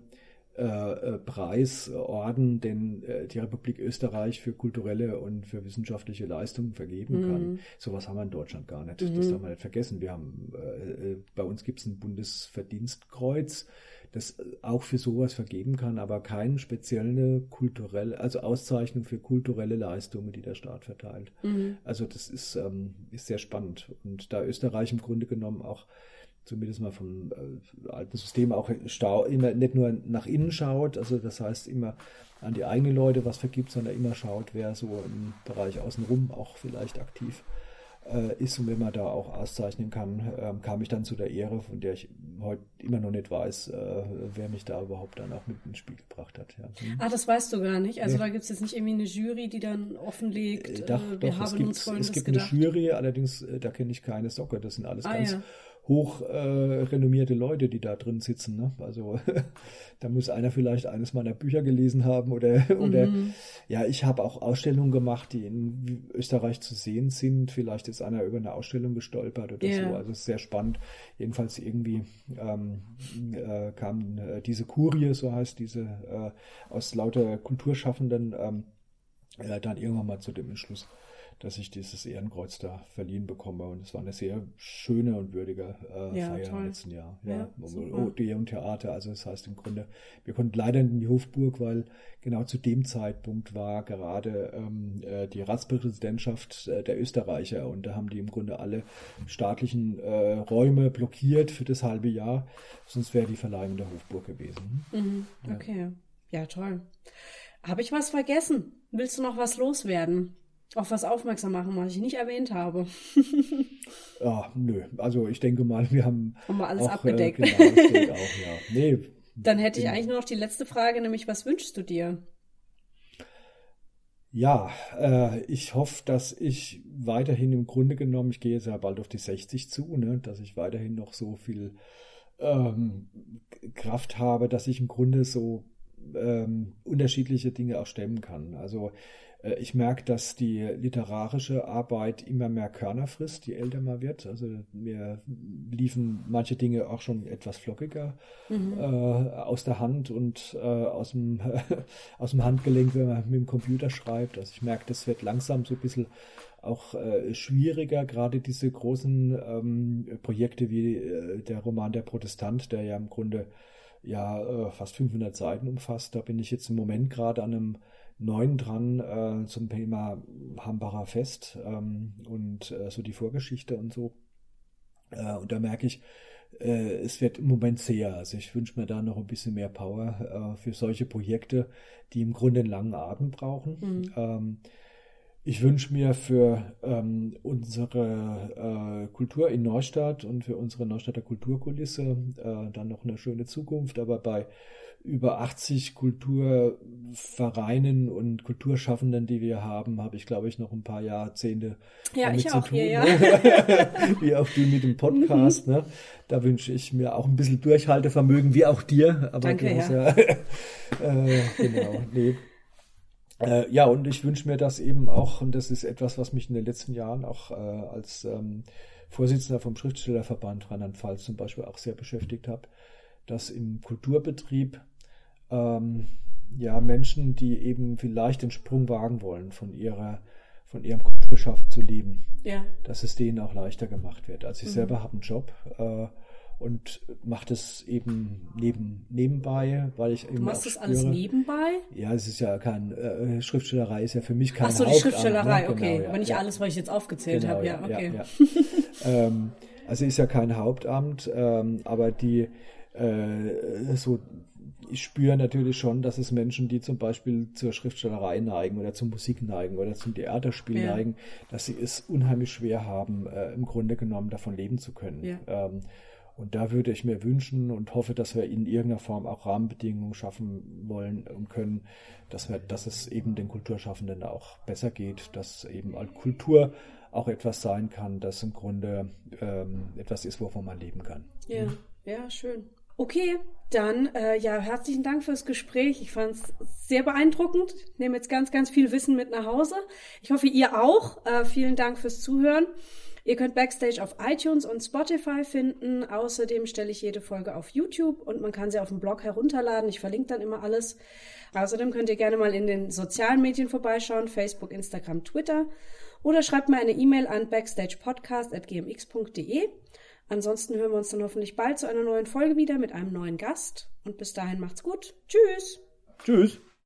äh, äh Preisorden, den äh, die Republik Österreich für kulturelle und für wissenschaftliche Leistungen vergeben mhm. kann. Sowas haben wir in Deutschland gar nicht. Mhm. Das darf man nicht vergessen. Wir haben äh, äh bei uns gibt es ein Bundesverdienstkreuz das auch für sowas vergeben kann, aber keine spezielle kulturelle, also Auszeichnung für kulturelle Leistungen, die der Staat verteilt. Mhm. Also das ist, ähm, ist sehr spannend. Und da Österreich im Grunde genommen auch zumindest mal vom äh, alten System auch immer nicht nur nach innen schaut, also das heißt immer an die eigenen Leute was vergibt, sondern immer schaut, wer so im Bereich außenrum auch vielleicht aktiv äh, ist und wenn man da auch auszeichnen kann, äh, kam ich dann zu der Ehre, von der ich heute immer noch nicht weiß, äh, wer mich da überhaupt dann auch mit ins Spiel gebracht hat. Ja. Hm. Ah, das weißt du gar nicht. Also nee. da gibt es jetzt nicht irgendwie eine Jury, die dann offenlegt, äh, doch, wir doch, haben es gibt, uns Es gibt gedacht. eine Jury, allerdings äh, da kenne ich keine Socke. Das sind alles ah, ganz ja hoch äh, renommierte Leute, die da drin sitzen. Ne? Also da muss einer vielleicht eines meiner Bücher gelesen haben oder, mhm. oder ja, ich habe auch Ausstellungen gemacht, die in Österreich zu sehen sind. Vielleicht ist einer über eine Ausstellung gestolpert oder yeah. so. Also es ist sehr spannend. Jedenfalls irgendwie ähm, äh, kam äh, diese Kurie, so heißt diese, äh, aus lauter Kulturschaffenden ähm, äh, dann irgendwann mal zu dem Entschluss, dass ich dieses Ehrenkreuz da verliehen bekomme. Und es war eine sehr schöne und würdige äh, ja, Feier toll. im letzten Jahr. Ja, ja Odeon und Theater. Also das heißt im Grunde, wir konnten leider in die Hofburg, weil genau zu dem Zeitpunkt war gerade ähm, äh, die Ratspräsidentschaft äh, der Österreicher und da haben die im Grunde alle staatlichen äh, Räume blockiert für das halbe Jahr. Sonst wäre die Verleihung der Hofburg gewesen. Mhm, okay. Ja, toll. Habe ich was vergessen? Willst du noch was loswerden? Auf was aufmerksam machen, was ich nicht erwähnt habe. ja, nö. Also ich denke mal, wir haben. Haben wir alles auch, abgedeckt. Äh, genau, auch, ja. nee, Dann hätte ich eigentlich nur noch die letzte Frage, nämlich was wünschst du dir? Ja, äh, ich hoffe, dass ich weiterhin im Grunde genommen, ich gehe jetzt ja bald auf die 60 zu, ne, dass ich weiterhin noch so viel ähm, Kraft habe, dass ich im Grunde so ähm, unterschiedliche Dinge auch stemmen kann. Also Äh, ich merke, dass die literarische Arbeit immer mehr Körner frisst, je älter man wird. Also mir liefen manche Dinge auch schon etwas flockiger mhm. äh, aus der Hand und äh, aus, dem, aus dem Handgelenk, wenn man mit dem Computer schreibt. Also ich merke, das wird langsam so ein bisschen auch äh, schwieriger, gerade diese großen ähm, Projekte wie äh, der Roman Der Protestant, der ja im Grunde ja äh, fast 500 Seiten umfasst. Da bin ich jetzt im Moment gerade an einem neuen dran äh, zum Thema Hambacher Fest ähm, und äh, so die Vorgeschichte und so. Äh, und da merke ich, äh, es wird im Moment sehr. Also ich wünsche mir da noch ein bisschen mehr Power äh, für solche Projekte, die im Grunde einen langen Atem brauchen. Mhm. Ähm, ich wünsche mir für ähm, unsere äh, Kultur in Neustadt und für unsere Neustadter Kulturkulisse äh, dann noch eine schöne Zukunft, aber bei über 80 Kulturvereinen und Kulturschaffenden, die wir haben, habe ich, glaube ich, noch ein paar Jahrzehnte ja, ich auch tun. Hier, ja. wie auch du mit dem Podcast. Ne? Da wünsche ich mir auch ein bisschen Durchhaltevermögen, wie auch dir. Aber Danke, ja. ja äh, genau, nee. Äh, ja, und ich wünsche mir das eben auch, und das ist etwas, was mich in den letzten Jahren auch äh, als ähm, Vorsitzender vom Schriftstellerverband Rheinland-Pfalz zum Beispiel auch sehr beschäftigt habe, dass im Kulturbetrieb ähm, ja Menschen, die eben vielleicht den Sprung wagen wollen, von ihrer von ihrem Kulturschaft zu leben, ja. dass es denen auch leichter gemacht wird. Also ich mhm. selber habe einen Job äh, und mache das eben neben, nebenbei, weil ich eben. Du machst das alles nebenbei? Ja, es ist ja kein äh, Schriftstellerei ist ja für mich kein Ach so, die Schriftstellerei, ne? okay. Genau, ja, aber nicht ja. alles, was ich jetzt aufgezählt genau, habe, ja, okay. ähm, also ist ja kein Hauptamt, ähm, aber die äh, so ich spüre natürlich schon, dass es Menschen, die zum Beispiel zur Schriftstellerei neigen oder zur Musik neigen oder zum Theaterspiel ja. neigen, dass sie es unheimlich schwer haben, äh, im Grunde genommen davon leben zu können. Ja. Ähm, und da würde ich mir wünschen und hoffe, dass wir in irgendeiner Form auch Rahmenbedingungen schaffen wollen und können, dass wir, dass es eben den Kulturschaffenden auch besser geht, dass eben Kultur auch etwas sein kann, das im Grunde ähm, etwas ist, wovon man leben kann. Ja, ja, schön. Okay, dann äh, ja, herzlichen Dank fürs Gespräch. Ich fand es sehr beeindruckend. Ich nehme jetzt ganz, ganz viel Wissen mit nach Hause. Ich hoffe, ihr auch. Äh, vielen Dank fürs Zuhören. Ihr könnt Backstage auf iTunes und Spotify finden. Außerdem stelle ich jede Folge auf YouTube und man kann sie auf dem Blog herunterladen. Ich verlinke dann immer alles. Außerdem könnt ihr gerne mal in den sozialen Medien vorbeischauen, Facebook, Instagram, Twitter. Oder schreibt mir eine E-Mail an backstagepodcast.gmx.de. Ansonsten hören wir uns dann hoffentlich bald zu einer neuen Folge wieder mit einem neuen Gast. Und bis dahin macht's gut. Tschüss. Tschüss.